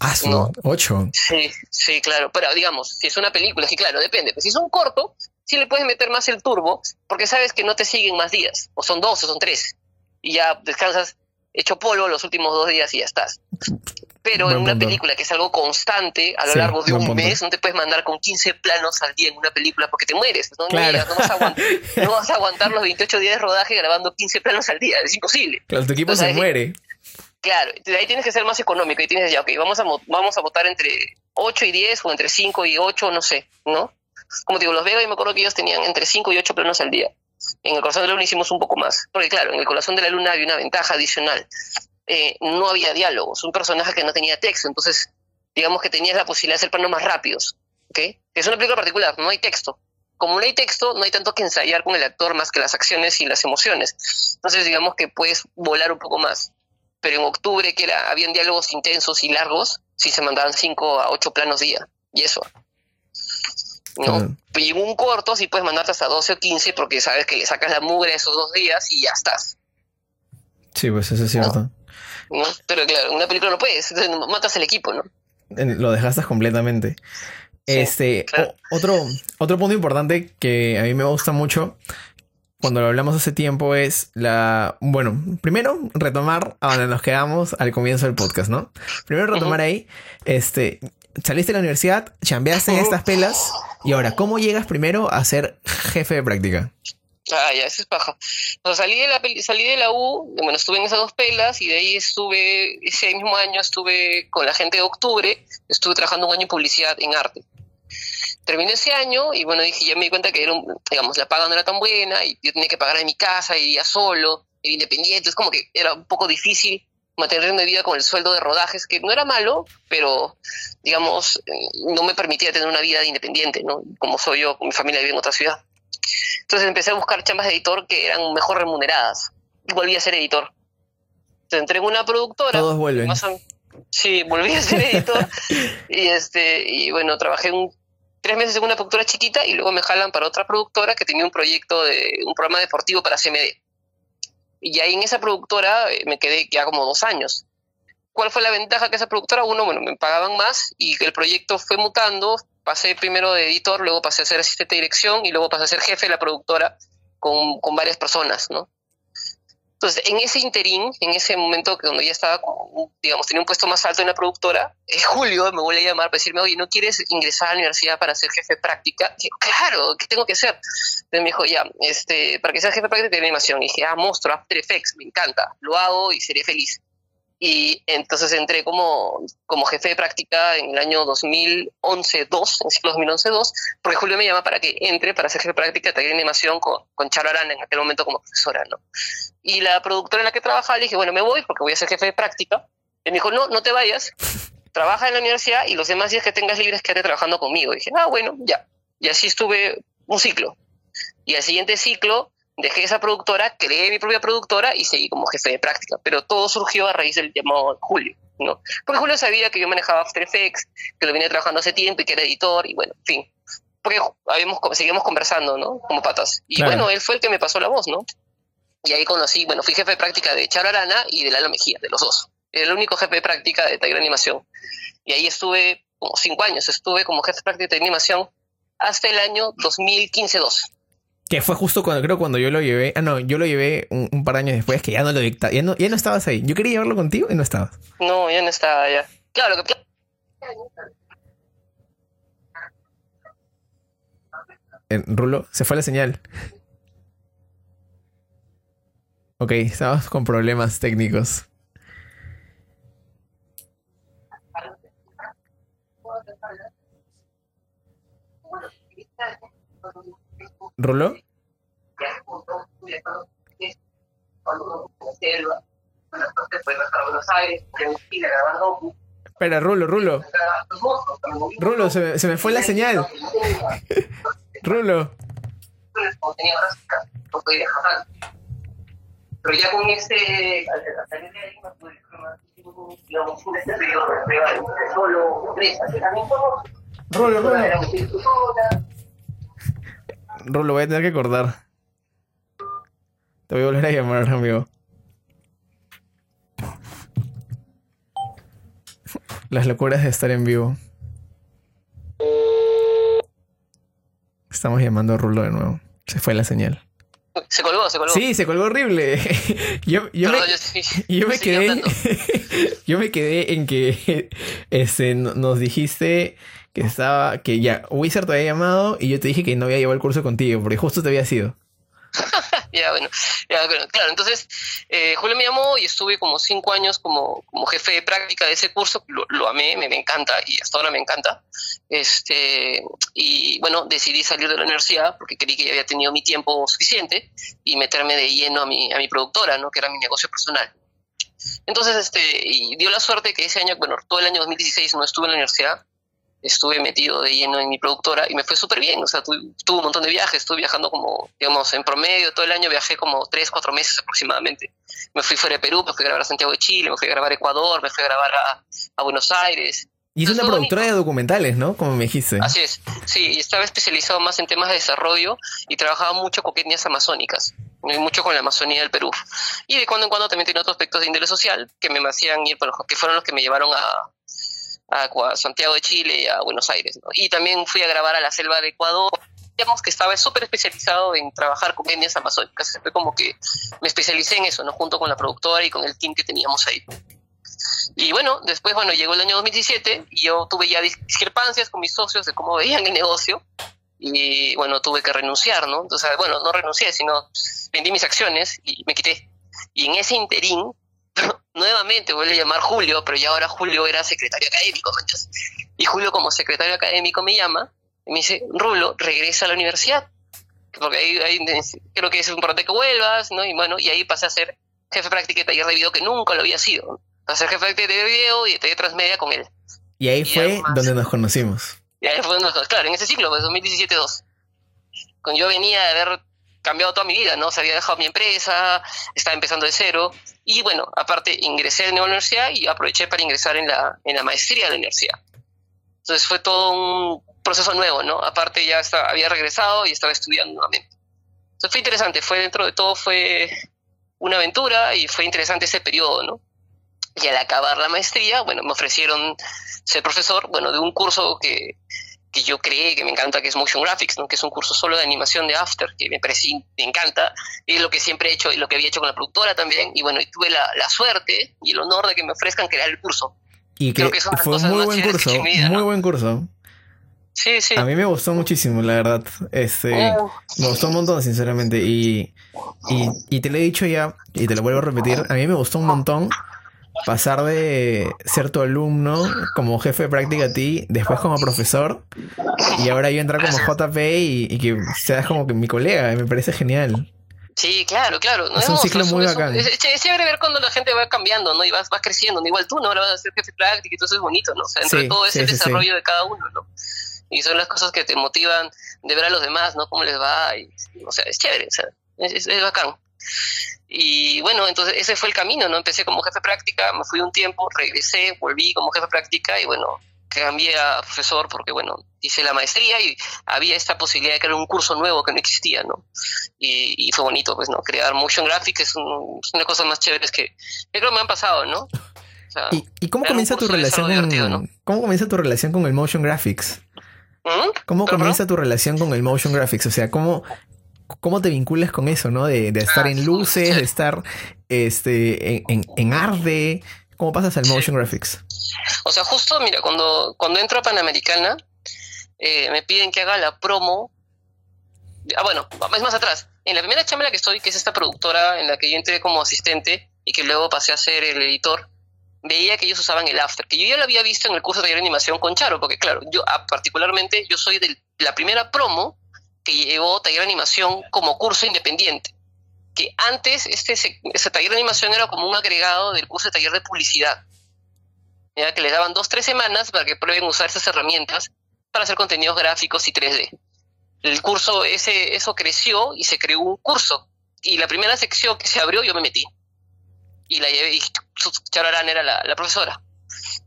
Ah, ¿no? ocho. Sí, sí, claro. Pero digamos, si es una película, sí, claro, depende. Pero si es un corto, sí le puedes meter más el turbo, porque sabes que no te siguen más días. O son dos o son tres. Y ya descansas hecho polvo los últimos dos días y ya estás. Pero en una película que es algo constante a lo largo de un mes, no te puedes mandar con 15 planos al día en una película porque te mueres. ¿no? Claro. No, vas a aguantar, no, vas a aguantar, los 28 días de rodaje grabando 15 planos al día. Es imposible. Claro, tu equipo se muere. Claro, ahí tienes que ser más económico y tienes ya, ok, vamos a, vamos a votar entre 8 y 10 o entre 5 y 8, no sé, ¿no? Como digo, los Vega, y me acuerdo que ellos tenían entre 5 y 8 planos al día. En el Corazón de la Luna hicimos un poco más, porque claro, en el Corazón de la Luna había una ventaja adicional. Eh, no había diálogos, un personaje que no tenía texto, entonces digamos que tenías la posibilidad de hacer planos más rápidos, ¿ok? Es una película particular, no hay texto. Como no hay texto, no hay tanto que ensayar con el actor más que las acciones y las emociones. Entonces digamos que puedes volar un poco más pero en octubre, que era, habían diálogos intensos y largos, sí se mandaban 5 a 8 planos día, y eso. ¿no? Y en un corto sí puedes mandarte hasta 12 o 15 porque sabes que le sacas la mugre esos dos días y ya estás. Sí, pues eso es cierto. ¿No? Pero claro, en una película no puedes, entonces matas el equipo, ¿no? Lo dejaste completamente. este, otro, otro punto importante que a mí me gusta mucho cuando lo hablamos hace tiempo es la... Bueno, primero retomar a donde nos quedamos al comienzo del podcast, ¿no? Primero retomar ahí, este, saliste de la universidad, chambeaste en estas pelas y ahora, ¿cómo llegas primero a ser jefe de práctica? Ah, ya, eso es paja. Salí de la salí de la U, bueno, estuve en esas dos pelas y de ahí estuve, ese mismo año estuve con la gente de octubre, estuve trabajando un año en publicidad en arte terminé ese año y bueno, dije, ya me di cuenta que era digamos, la paga no era tan buena y yo tenía que pagar en mi casa, y iría solo, era independiente, es como que era un poco difícil mantener una vida con el sueldo de rodajes, que no era malo, pero digamos, eh, no me permitía tener una vida independiente, ¿no? Como soy yo, mi familia vive en otra ciudad. Entonces empecé a buscar chambas de editor que eran mejor remuneradas. Y volví a ser editor. Entonces entré en una productora. Todos vuelven. sí, volví a ser editor. y este, y bueno, trabajé un tres meses en una productora chiquita y luego me jalan para otra productora que tenía un proyecto de un programa deportivo para CMD. Y ahí en esa productora eh, me quedé ya como dos años. ¿Cuál fue la ventaja que esa productora? Uno, bueno, me pagaban más y el proyecto fue mutando. Pasé primero de editor, luego pasé a ser asistente de dirección y luego pasé a ser jefe de la productora con, con varias personas, ¿no? Entonces, en ese interín, en ese momento que cuando ya estaba, digamos, tenía un puesto más alto en la productora, en julio me vuelve a llamar para decirme, oye, ¿no quieres ingresar a la universidad para ser jefe de práctica? Y claro, ¿qué tengo que hacer? Entonces me dijo, ya, este, para que seas jefe de práctica de animación. Y dije, ah, monstruo, After Effects, me encanta, lo hago y seré feliz. Y entonces entré como, como jefe de práctica en el año 2011-2, en el 2011-2, porque Julio me llama para que entre para ser jefe de práctica de animación con, con Charo Arana en aquel momento como profesora, ¿no? Y la productora en la que trabajaba le dije, bueno, me voy porque voy a ser jefe de práctica. Y me dijo, no, no te vayas, trabaja en la universidad y los demás días que tengas libres quédate trabajando conmigo. Y dije, ah, bueno, ya. Y así estuve un ciclo. Y al siguiente ciclo dejé esa productora, creé mi propia productora y seguí como jefe de práctica. Pero todo surgió a raíz del llamado Julio, ¿no? Porque Julio sabía que yo manejaba After Effects, que lo venía trabajando hace tiempo y que era editor y bueno, en fin. Porque habíamos, seguíamos conversando, ¿no? Como patas. Y bueno, él fue el que me pasó la voz, ¿no? Y ahí conocí, bueno, fui jefe de práctica de Charo Arana y de Lalo Mejía, de los dos. Era el único jefe de práctica de Tiger Animación. Y ahí estuve como cinco años, estuve como jefe de práctica de animación hasta el año 2015-2. Que fue justo cuando creo cuando yo lo llevé. Ah, no, yo lo llevé un, par de años después que ya no lo dictaba. Ya no, ya no estabas ahí. Yo quería llevarlo contigo y no estabas. No, ya no estaba ya. Claro que. Rulo, se fue la señal. Ok, estamos con problemas técnicos. ¿Rulo? Espera, Rulo, Rulo. Rulo, se, se me fue la señal. Rulo. Pero ya con este, solo Rulo, Rulo. Rulo, voy a tener que acordar. Te voy a volver a llamar, amigo. Las locuras de estar en vivo. Estamos llamando a Rulo de nuevo. Se fue la señal. Se colgó, se colgó. Sí, se colgó horrible. yo, yo, me, yo, me quedé. yo me quedé en que este, nos dijiste que estaba. que ya, Wizard te había llamado y yo te dije que no había llevado el curso contigo, porque justo te había sido. ya, bueno, ya, claro, entonces eh, Julio me llamó y estuve como cinco años como, como jefe de práctica de ese curso, lo, amé, me, encanta y hasta ahora me encanta. Este, y bueno, decidí salir de la universidad porque creí que ya había tenido mi tiempo suficiente y meterme de lleno a mi, a mi productora, ¿no? que era mi negocio personal. Entonces, este, y dio la suerte que ese año, bueno, todo el año 2016 no estuve en la universidad, estuve metido de lleno en mi productora y me fue súper bien. O sea, tuve, un montón de viajes, estuve viajando como, digamos, en promedio todo el año viajé como tres, cuatro meses aproximadamente. Me fui fuera de Perú, me fui a grabar a Santiago de Chile, me fui a grabar a Ecuador, me fui a grabar a, Buenos Aires. Y es una productora de documentales, ¿no? Como me dijiste. Así es. Sí, estaba especializado más en temas de desarrollo y trabajaba mucho con etnias amazónicas, mucho con la Amazonía del Perú. Y de cuando en cuando también tenía otros aspectos de índole social que me hacían ir, que fueron los que me llevaron a, a Santiago de Chile y a Buenos Aires. Y también fui a grabar a la selva de Ecuador. Digamos que estaba súper especializado en trabajar con etnias amazónicas. Fue como que me especialicé en eso, ¿no? Junto con la productora y con el team que teníamos ahí. Y bueno, después, bueno, llegó el año 2017 y yo tuve ya discrepancias con mis socios de cómo veían el negocio. Y bueno, tuve que renunciar, ¿no? Entonces, bueno, no renuncié, sino vendí mis acciones y me quité. Y en ese interín nuevamente vuelve a llamar Julio, pero ya ahora Julio era secretario académico, Y Julio como secretario académico me llama y me dice, Rulo, regresa a la universidad. Porque ahí, creo que es importante que vuelvas, ¿no? Y bueno, y ahí pasé a ser jefe de práctica de taller de video que nunca lo había sido. Pasé a ser jefe de taller de video y de taller transmedia con él. Y ahí fue donde nos conocimos. Y ahí fue donde nos Claro, en ese ciclo, pues 2017-2. Cuando yo venía de haber cambiado toda mi vida, ¿no? Se había dejado mi empresa, estaba empezando de cero. Y bueno, aparte ingresé en la universidad y aproveché para ingresar en la, en la maestría de la universidad. Entonces fue todo un proceso nuevo, ¿no? Aparte ya estaba, había regresado y estaba estudiando nuevamente. Entonces fue interesante, fue dentro de todo fue una aventura y fue interesante ese periodo, ¿no? Y al acabar la maestría, bueno, me ofrecieron ser profesor, bueno, de un curso que que yo creé, que me encanta, que es Motion Graphics, ¿no? que es un curso solo de animación de After, que me parece, me encanta, y es lo que siempre he hecho y lo que había hecho con la productora también, y bueno, y tuve la, la suerte y el honor de que me ofrezcan crear el curso. Y que, fue un muy buen curso, muy buen curso. Sí, sí. A mí me gustó muchísimo, la verdad. Este, oh. Me gustó un montón, sinceramente. Y, y, y te lo he dicho ya, y te lo vuelvo a repetir, a mí me gustó un montón pasar de ser tu alumno como jefe de práctica a ti, después como profesor, y ahora yo entrar como JP y, que seas como que mi colega, me parece genial. Sí, claro, claro. Es un ciclo muy bacán. Es, chévere ver cuando la gente va cambiando, ¿no? Y vas, vas creciendo, ¿no? Igual tú, ¿no? Ahora vas a ser jefe de práctica y todo eso es bonito, ¿no? O sea, entre todo es el desarrollo de cada uno, ¿no? Y son las cosas que te motivan de ver a los demás, ¿no? Cómo les va, y, o sea, es chévere, o sea, es, es bacán. Y bueno, entonces ese fue el camino, ¿no? Empecé como jefe de práctica, me fui un tiempo, regresé, volví como jefe de práctica y bueno, cambié a profesor porque, bueno, hice la maestría y había esta posibilidad de crear un curso nuevo que no existía, ¿no? Y, fue bonito, pues, ¿no? Crear motion graphics es, una de las cosas más chéveres que, creo que me han pasado, ¿no? ¿Y, cómo comienza tu relación con, cómo comienza tu relación con el motion graphics? ¿Mm? ¿Cómo comienza tu relación con el motion graphics? O sea, ¿cómo, cómo te vinculas con eso, ¿no? De, estar ah, en luces, de estar este, en, en, en arde. ¿Cómo pasas al motion graphics? O sea, justo, mira, cuando, cuando entro a Panamericana, eh, me piden que haga la promo. Ah, bueno, es más atrás. En la primera chamba en la que estoy, que es esta productora en la que yo entré como asistente y que luego pasé a ser el editor, veía que ellos usaban el After, que yo ya lo había visto en el curso de de animación con Charo, porque claro, yo ah, particularmente yo soy de la primera promo que llevó taller de animación como curso independiente. Que antes este, ese taller de animación era como un agregado del curso de taller de publicidad que les daban dos, tres semanas para que prueben usar esas herramientas para hacer contenidos gráficos y 3D. El curso, ese, eso creció y se creó un curso. Y la primera sección que se abrió, yo me metí. Y la llevé, y Charo Arán era la, profesora.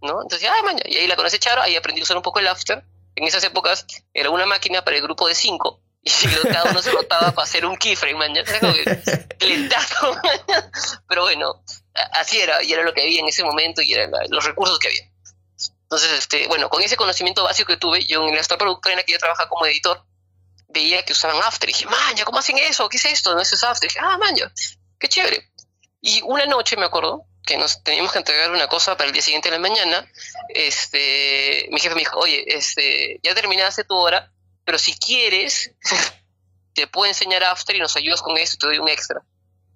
¿no? Entonces, ay, y ahí la conocí Charo, ahí aprendí a usar un poco el After. En esas épocas era una máquina para el grupo de cinco. Y cada uno se rotaba para hacer un keyframe, man. Pero bueno, así era, y era lo que había en ese momento y eran los recursos que había. Entonces, este, bueno, con ese conocimiento básico que tuve, yo en la startup la que yo trabajaba como editor, veía que usaban After. Y dije, maña, ¿cómo hacen eso? ¿Qué es esto? No es After. Dije, ah, maña, qué chévere. Y una noche me acuerdo que nos teníamos que entregar una cosa para el día siguiente de la mañana. Este, mi jefe me dijo, oye, este, ya terminaste tu hora, pero si quieres, te puedo enseñar After y nos ayudas con esto y te doy un extra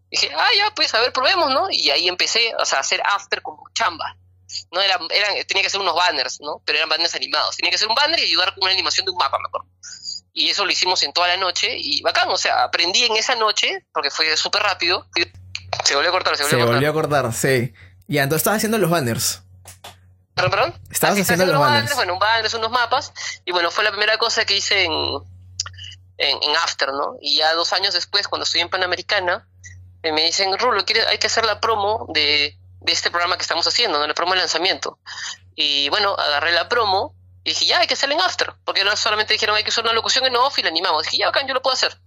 dije, ah, ya, pues, a ver, probemos, ¿no? Y ahí empecé, o sea, a hacer after como chamba. No eran, eran, tenía que ser unos banners, ¿no? Pero eran banners animados. Tenía que ser un banner y ayudar con una animación de un mapa, me acuerdo. Y eso lo hicimos en toda la noche y bacán, o sea, aprendí en esa noche, porque fue súper rápido. Se volvió a cortar, se volvió a cortar. Se volvió a cortar, sí. Ya, entonces estabas haciendo los banners. ¿Perdón, perdón? Estabas haciendo, los banners. Bueno, un banner, unos mapas. Y bueno, fue la primera cosa que hice en, en, en After, ¿no? Y ya dos años después, cuando estoy en Panamericana, me dicen, Rulo, hay que hacer la promo de, este programa que estamos haciendo, ¿no? la promo de lanzamiento. Y bueno, agarré la promo y dije, ya, hay que hacerla en after, porque no solamente dijeron, hay que hacer una locución en off y la animamos. Dije, ya, acá yo lo puedo hacer.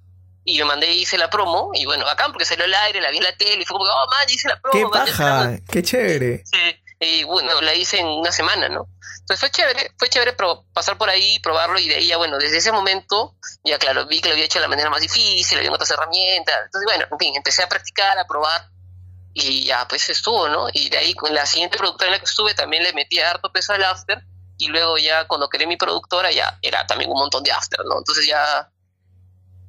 Y me mandé y hice la promo, y bueno, acá porque salió al aire, la vi en la tele, y fue como, oh, man, hice la promo. ¡Qué paja! ¡Qué chévere! Sí, y bueno, la hice en una semana, ¿no? Entonces fue chévere, fue chévere pasar por ahí, probarlo y de ahí ya, bueno, desde ese momento, ya claro, vi que lo había hecho de la manera más difícil, había otras herramientas, entonces bueno, en fin, empecé a practicar, a probar y ya pues estuvo, ¿no? Y de ahí con la siguiente productora en la que estuve también le metí harto peso al after y luego ya cuando creé mi productora ya era también un montón de after, ¿no? Entonces ya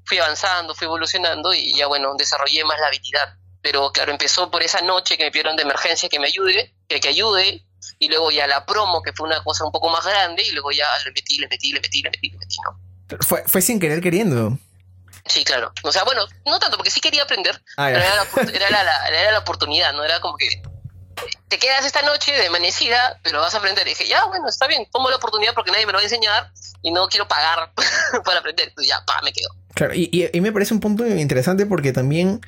fui avanzando, fui evolucionando y ya bueno, desarrollé más la habilidad. Pero claro, empezó por esa noche que me pidieron de emergencia que me ayude, que, que ayude, y luego ya la promo, que fue una cosa un poco más grande, y luego ya le metí, le metí, le metí, le metí, le metí, ¿no? Fue, fue sin querer queriendo. Sí, claro. O sea, bueno, no tanto, porque sí quería aprender, ah, pero era la, era, la, era la oportunidad, ¿no? Era como que te quedas esta noche de amanecida, pero vas a aprender. Y dije, ya, bueno, está bien, tomo la oportunidad porque nadie me lo va a enseñar y no quiero pagar para aprender. Entonces ya, pa, me quedo. Claro, y, y, me parece un punto interesante porque también,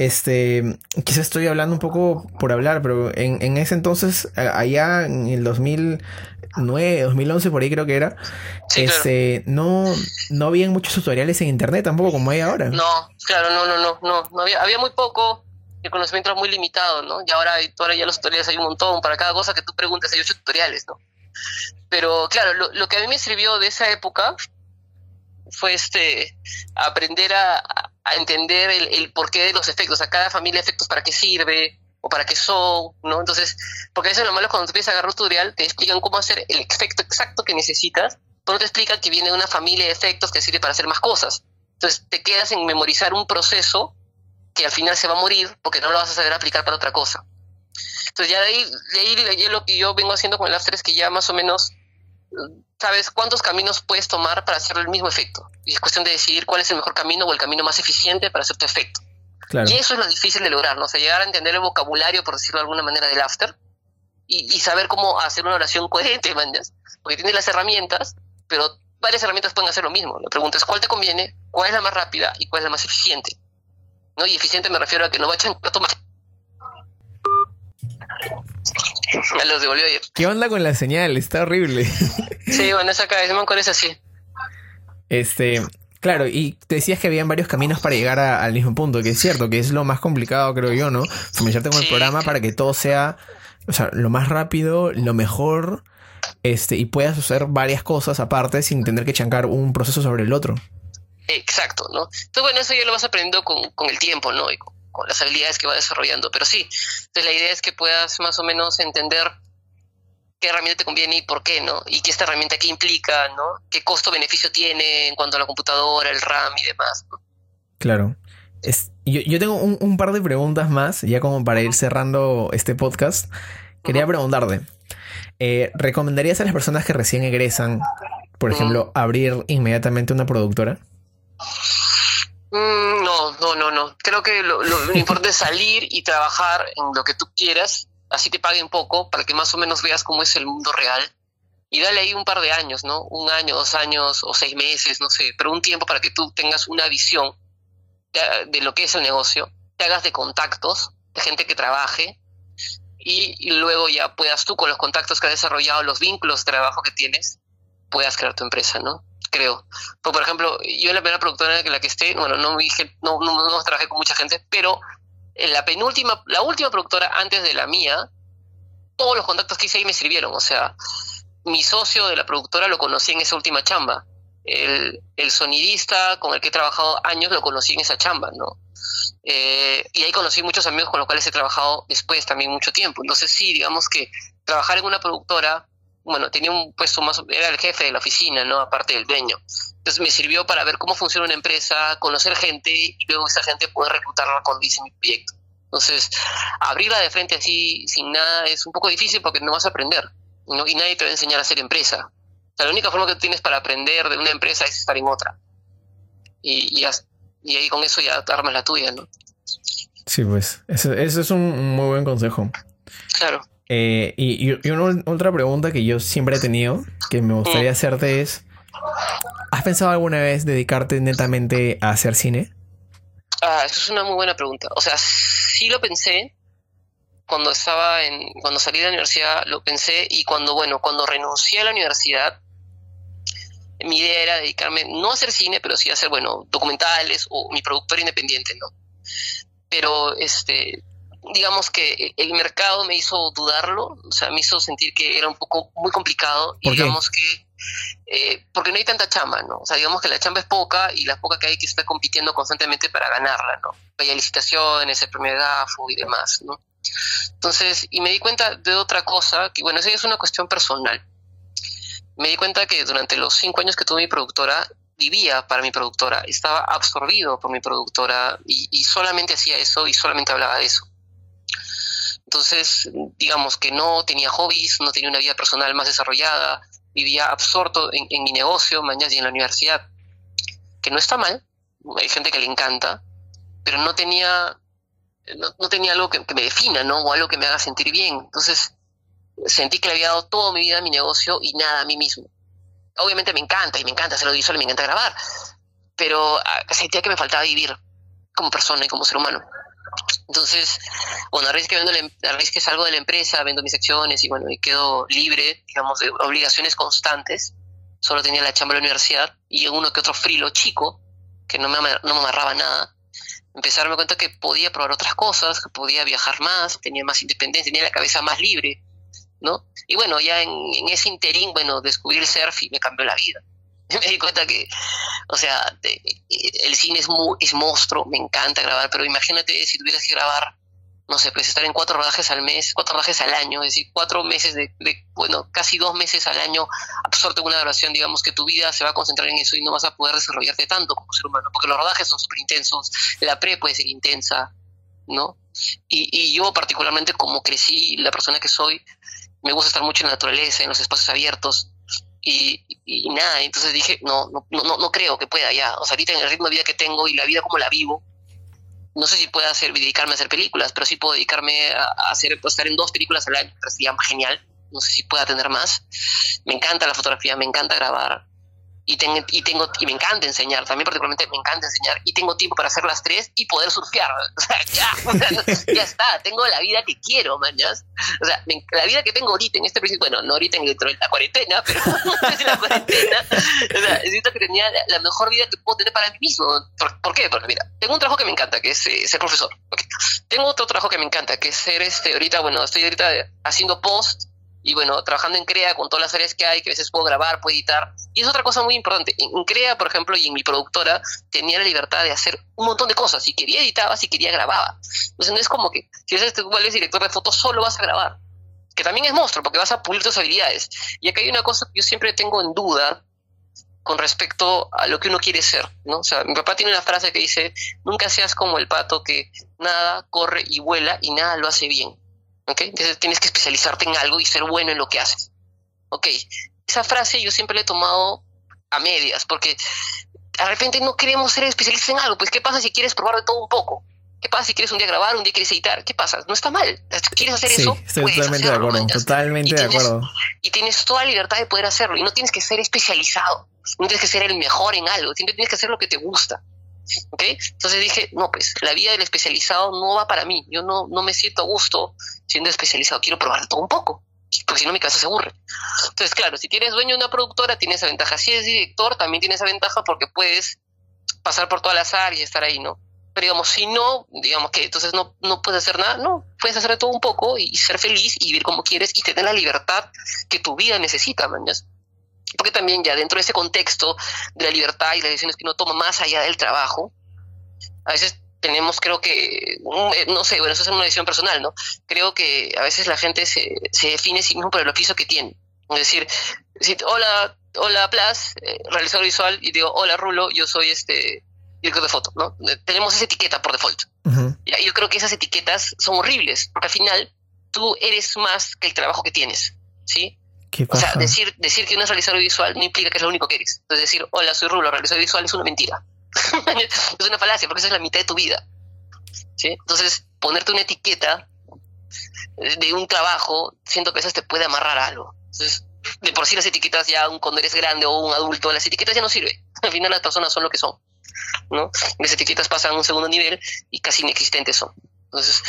este, quizás estoy hablando un poco por hablar, pero en, en ese entonces, allá en el 2009, 2011, por ahí creo que era, este, no, no habían muchos tutoriales en internet tampoco como hay ahora. No, claro, no, no, no, no, no había, había muy poco el conocimiento era muy limitado, ¿no? Y ahora, ahora ya los tutoriales hay un montón, para cada cosa que tú preguntes hay ocho tutoriales, ¿no? Pero claro, lo, lo que a mí me sirvió de esa época fue este aprender a, entender el, porqué de los efectos, a cada familia de efectos para qué sirve o para qué son, ¿no? Entonces, porque a veces lo malo cuando tú empiezas a agarrar un tutorial, te explican cómo hacer el efecto exacto que necesitas, pero te explican que viene una familia de efectos que sirve para hacer más cosas. Entonces, te quedas en memorizar un proceso que al final se va a morir porque no lo vas a saber aplicar para otra cosa. Entonces, ya de ahí, de ahí, lo que yo vengo haciendo con el After es que ya más o menos sabes cuántos caminos puedes tomar para hacer el mismo efecto. Y es cuestión de decidir cuál es el mejor camino o el camino más eficiente para hacer tu efecto. Y eso es lo difícil de lograr, ¿no? O sea, llegar a entender el vocabulario, por decirlo de alguna manera, del after y, y saber cómo hacer una oración coherente, manjas. Porque tienes las herramientas, pero varias herramientas pueden hacer lo mismo. La pregunta es cuál te conviene, cuál es la más rápida y cuál es la más eficiente. ¿No? Y eficiente me refiero a que no va a echar más. Me los devolvió ayer. ¿Qué onda con la señal? Está horrible. sí, bueno, esa acá, es así. Este, claro, y te decías que habían varios caminos para llegar al mismo punto, que es cierto, que es lo más complicado, creo yo, ¿no? Familiarizarte con el programa para que todo sea, o sea, lo más rápido, lo mejor, este, y puedas hacer varias cosas aparte sin tener que chancar un proceso sobre el otro. Exacto, ¿no? Entonces, bueno, eso ya lo vas aprendiendo con, con el tiempo, ¿no? Y con, con las habilidades que va desarrollando. Pero sí, entonces la idea es que puedas más o menos entender qué herramienta te conviene y por qué, ¿no? Y qué esta herramienta qué implica, ¿no? Qué costo-beneficio tiene en cuanto a la computadora, el RAM y demás, ¿no? Claro. Es, yo, yo, tengo un, un, par de preguntas más, ya como para ir cerrando este podcast. Quería preguntarte, eh, ¿recomendarías a las personas que recién egresan, por ejemplo, abrir inmediatamente una productora? Mm, no, no, no, no. Creo que lo, lo, importante es salir y trabajar en lo que tú quieras, así te paguen poco, para que más o menos veas cómo es el mundo real. Y dale ahí un par de años, ¿no? Un año, dos años o seis meses, no sé, pero un tiempo para que tú tengas una visión de, lo que es el negocio, te hagas de contactos, de gente que trabaje, y, luego ya puedas tú con los contactos que has desarrollado, los vínculos de trabajo que tienes, puedas crear tu empresa, ¿no? creo. Pues, por ejemplo, yo en la primera productora en la que esté, bueno, no, no, no, no trabajé con mucha gente, pero en la penúltima, la última productora antes de la mía, todos los contactos que hice ahí me sirvieron. O sea, mi socio de la productora lo conocí en esa última chamba. El, sonidista con el que he trabajado años lo conocí en esa chamba, ¿no? Eh, y ahí conocí muchos amigos con los cuales he trabajado después también mucho tiempo. Entonces sí, digamos que trabajar en una productora bueno, tenía un puesto más, era el jefe de la oficina, ¿no? Aparte del dueño. Entonces me sirvió para ver cómo funciona una empresa, conocer gente y luego esa gente poder reclutarla cuando hice mi proyecto. Entonces, abrirla de frente así, sin nada, es un poco difícil porque no vas a aprender, ¿no? Y nadie te va a enseñar a hacer empresa. O sea, la única forma que tú tienes para aprender de una empresa es estar en otra. Y, y, ahí con eso ya armas la tuya, ¿no? Sí, pues, ese, ese es un muy buen consejo. Claro. Eh, y, una, otra pregunta que yo siempre he tenido, que me gustaría hacerte es, ¿has pensado alguna vez dedicarte netamente a hacer cine? Ah, eso es una muy buena pregunta. O sea, sí lo pensé cuando estaba en, cuando salí de la universidad, lo pensé y cuando, bueno, cuando renuncié a la universidad, mi idea era dedicarme no a hacer cine, pero sí a hacer, bueno, documentales o mi productor independiente, ¿no? Pero, este, digamos que el mercado me hizo dudarlo, o sea, me hizo sentir que era un poco muy complicado y digamos que eh, porque no hay tanta chamba, ¿no? O sea, digamos que la chamba es poca y la poca que hay que estar compitiendo constantemente para ganarla, ¿no? Hay licitaciones, el premio de GAFO y demás, ¿no? Entonces, y me di cuenta de otra cosa, que bueno, esa es una cuestión personal. Me di cuenta que durante los cinco años que tuve mi productora, vivía para mi productora, estaba absorbido por mi productora y solamente hacía eso y solamente hablaba de eso. Entonces, digamos que no tenía hobbies, no tenía una vida personal más desarrollada, vivía absorto en, mi negocio, mañana y en la universidad, que no está mal, hay gente que le encanta, pero no tenía, no, tenía algo que, me defina, ¿no? O algo que me haga sentir bien. Entonces, sentí que le había dado toda mi vida a mi negocio y nada a mí mismo. Obviamente me encanta, y me encanta hacer audiovisual, y me encanta grabar, pero ah, sentía que me faltaba vivir como persona y como ser humano. Entonces, bueno, a raíz que, vendo a raíz que salgo de la empresa, vendo mis acciones y bueno, y quedo libre, digamos, de obligaciones constantes. Solo tenía la chamba de la universidad y uno que otro frilo chico, que no me, no me amarraba nada. Empecé a darme cuenta que podía probar otras cosas, que podía viajar más, tenía más independencia, tenía la cabeza más libre, ¿no? Y bueno, ya en, en ese interín, bueno, descubrí el surf y me cambió la vida. me di cuenta que, o sea, el cine es, muy, es monstruo, me encanta grabar, pero imagínate si tuvieras que grabar, no sé, pues estar en cuatro rodajes al mes, cuatro rodajes al año, es decir, cuatro meses de, bueno, casi dos meses al año absorto en una grabación, digamos que tu vida se va a concentrar en eso y no vas a poder desarrollarte tanto como ser humano, porque los rodajes son súper intensos, la pre puede ser intensa, ¿no? Y, y yo particularmente como crecí, la persona que soy, me gusta estar mucho en la naturaleza, en los espacios abiertos, y, y, nada, entonces dije, no, no, no, no creo que pueda ya. O sea, ahorita en el ritmo de vida que tengo y la vida como la vivo, no sé si puedo hacer, dedicarme a hacer películas, pero sí puedo dedicarme a, hacer, pues, estar en dos películas al año, sería genial. No sé si pueda tener más. Me encanta la fotografía, me encanta grabar. Y, tengo, y tengo y me encanta enseñar, también particularmente me encanta enseñar y tengo tiempo para hacer las tres y poder surfear. O sea, ya, ya está, tengo la vida que quiero, mañas. O sea, la vida que tengo ahorita en este principio, bueno, no ahorita en la cuarentena, pero en la cuarentena, o sea, siento que tenía la, mejor vida que puedo tener para mí mismo. ¿Por, qué? Porque mira, tengo un trabajo que me encanta, que es eh, ser profesor. Tengo otro trabajo que me encanta, que es ser este, ahorita, bueno, estoy ahorita haciendo post y bueno, trabajando en CREA con todas las áreas que hay, que a veces puedo grabar, puedo editar. Y es otra cosa muy importante. En CREA, por ejemplo, y en mi productora, tenía la libertad de hacer un montón de cosas. Si quería editaba, si quería grababa. Entonces no es como que si eres eres director de fotos, solo vas a grabar. Que también es monstruo, porque vas a pulir tus habilidades. Y acá hay una cosa que yo siempre tengo en duda con respecto a lo que uno quiere ser, ¿no? O sea, mi papá tiene una frase que dice, nunca seas como el pato que nada corre y vuela y nada lo hace bien. Entonces tienes que especializarte en algo y ser bueno en lo que haces. ¿Ok? Esa frase yo siempre la he tomado a medias, porque de repente no queremos ser especialistas en algo. Pues, ¿qué pasa si quieres probar de todo un poco? ¿Qué pasa si quieres un día grabar, un día quieres editar? ¿Qué pasa? No está mal. ¿Quieres hacer eso? Estoy totalmente de acuerdo. Totalmente de acuerdo. Y tienes toda la libertad de poder hacerlo. Y no tienes que ser especializado. No tienes que ser el mejor en algo. Siempre tienes que hacer lo que te gusta. ¿Ok? Entonces dije, no, pues la vida del especializado no va para mí, yo no, no me siento a gusto siendo especializado, quiero probar todo un poco, porque si no mi casa se aburre. Entonces, claro, si tienes dueño de una productora, tienes esa ventaja. Si eres director, también tienes esa ventaja porque puedes pasar por todas las áreas y estar ahí, ¿no? Pero digamos, si no, digamos que entonces no, no puedes hacer nada, no, puedes hacer todo un poco y, ser feliz y vivir como quieres y tener la libertad que tu vida necesita, mañas porque también ya dentro de ese contexto de la libertad y las decisiones que uno toma más allá del trabajo, a veces tenemos, creo que, eh, no sé, bueno, eso es una decisión personal, ¿no? Creo que a veces la gente se, se define sí mismo por el oficio que tiene. Es decir, hola, hola, Plas, eh, realizador visual, y digo, hola, Rulo, yo soy este director de foto, ¿no? Eh, tenemos esa etiqueta por default. y yo creo que esas etiquetas son horribles, porque al final tú eres más que el trabajo que tienes, ¿sí? O sea, decir, decir que uno es realizador visual no implica que es lo único que eres. Entonces decir, hola, soy Rulo, realizador visual es una mentira. es una falacia, porque esa es la mitad de tu vida. ¿sí? Entonces, ponerte una etiqueta de un trabajo, siento que eso te puede amarrar a algo. Entonces, de por sí las etiquetas ya cuando eres grande o un adulto, las etiquetas ya no sirven. Al final las personas son lo que son. ¿no? Las etiquetas pasan a un segundo nivel y casi inexistentes son. Entonces,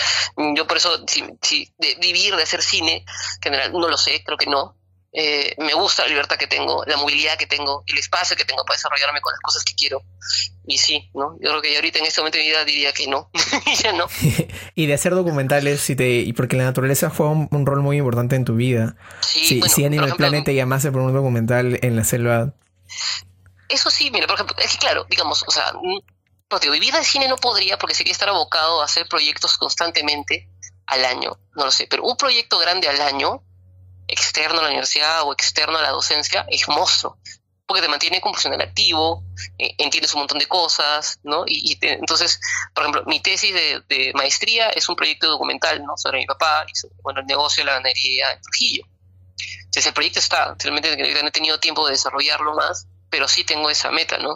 yo por eso, si, si de vivir de hacer cine, en general, no lo sé, creo que no, eh, me gusta la libertad que tengo, la movilidad que tengo, el espacio que tengo para desarrollarme con las cosas que quiero. Y sí, ¿no? Yo creo que ahorita en este momento de mi vida diría que no, ya no. y de hacer documentales, y, te, y porque la naturaleza juega un, rol muy importante en tu vida. Sí, si Animal Planet te llamase por un documental en la selva. Eso sí, mira, por ejemplo, es que claro, digamos, o sea, no, digo, vivir de cine no podría porque sería estar abocado a hacer proyectos constantemente al año, no lo sé, pero un proyecto grande al año externo a la universidad o externo a la docencia es monstruo, porque te mantiene como profesional activo, eh, entiendes un montón de cosas, ¿no? Y, entonces, por ejemplo, mi tesis de, maestría es un proyecto documental, ¿no? Sobre mi papá y bueno, el negocio de la ganadería en Trujillo. Entonces el proyecto está, realmente no he tenido tiempo de desarrollarlo más, pero sí tengo esa meta, ¿no?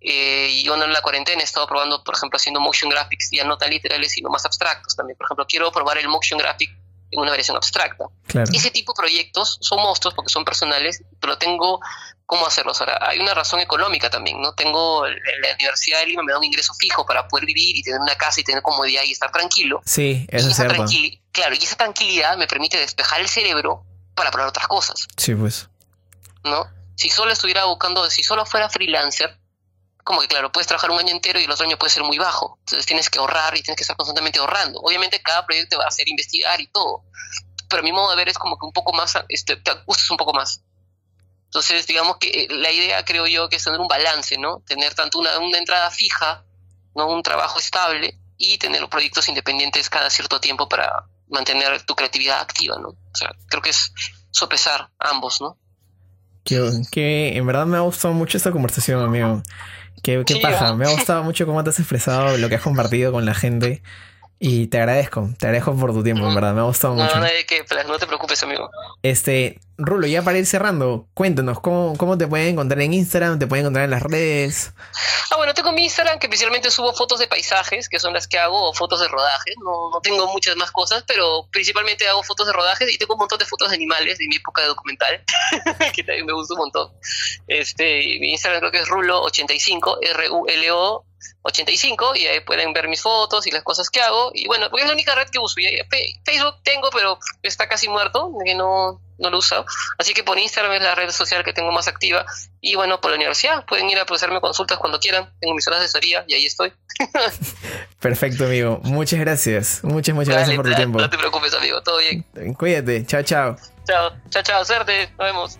Eh, y yo en la cuarentena he estado probando, por ejemplo, haciendo motion graphics, ya no tan literales, sino más abstractos también. Por ejemplo, quiero probar el motion graphic una variación abstracta. Ese tipo de proyectos son monstruos porque son personales, pero tengo cómo hacerlos. Ahora, hay una razón económica también, ¿no? Tengo la Universidad de Lima, me da un ingreso fijo para poder vivir y tener una casa y tener comodidad y estar tranquilo. Sí, eso es cierto. Claro, y esa tranquilidad me permite despejar el cerebro para probar otras cosas. Sí, pues. ¿No? Si solo estuviera buscando, si solo fuera freelancer, como que claro, puedes trabajar un año entero y el otro año puede ser muy bajo. Entonces tienes que ahorrar y tienes que estar constantemente ahorrando. Obviamente cada proyecto te va a hacer investigar y todo. Pero a mi modo de ver es como que un poco más, este, te gustas un poco más. Entonces, digamos que eh, la idea, creo yo, que es tener un balance, ¿no? Tener tanto una, una entrada fija, ¿no? Un trabajo estable y tener proyectos independientes cada cierto tiempo para mantener tu creatividad activa, ¿no? O sea, creo que es sopesar ambos, ¿no? Que, que en verdad me ha gustado mucho esta conversación, amigo. Qué, qué paja. Me ha gustado mucho cómo te has expresado, lo que has compartido con la gente. Y te agradezco, te agradezco por tu tiempo, en verdad, me ha gustado mucho. No, no, que, no te preocupes, amigo. Este, Rulo, ya para ir cerrando, cuéntanos, ¿cómo, ¿cómo te pueden encontrar en Instagram? ¿Te pueden encontrar en las redes? Ah, bueno, tengo mi Instagram que especialmente subo fotos de paisajes, que son las que hago, o fotos de rodaje. No, no tengo muchas más cosas, pero principalmente hago fotos de rodaje y tengo un montón de fotos de animales de mi época de documental, que también me gusta un montón. Este, mi Instagram creo que es Rulo85, R-U-L-O 85 y ahí pueden ver mis fotos y las cosas que hago. Y bueno, porque es la única red que uso. Facebook tengo, pero está casi muerto, que no, no lo uso. Así que por Instagram es la red social que tengo más activa. Y bueno, por la universidad pueden ir a hacerme consultas cuando quieran. Tengo mis horas de asesoría y ahí estoy. Perfecto, amigo. Muchas gracias. Muchas, muchas gracias por tu tiempo. No te preocupes, amigo. Todo bien. Cuídate. Chao, chao. Chao, chao, chao. Suerte. Nos vemos.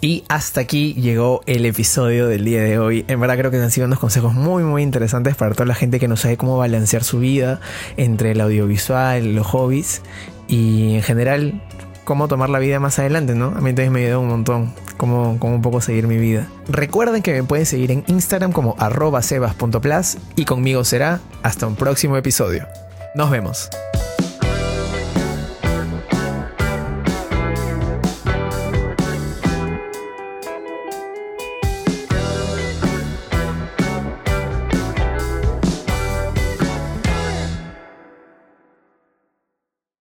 Y hasta aquí llegó el episodio del día de hoy. En verdad creo que han sido unos consejos muy muy interesantes para toda la gente que no sabe cómo balancear su vida entre el audiovisual, los hobbies y en general cómo tomar la vida más adelante, ¿no? A mí también me ayudó un montón cómo, cómo un poco seguir mi vida. Recuerden que me pueden seguir en Instagram como arroba sebas.plus y conmigo será hasta un próximo episodio. Nos vemos.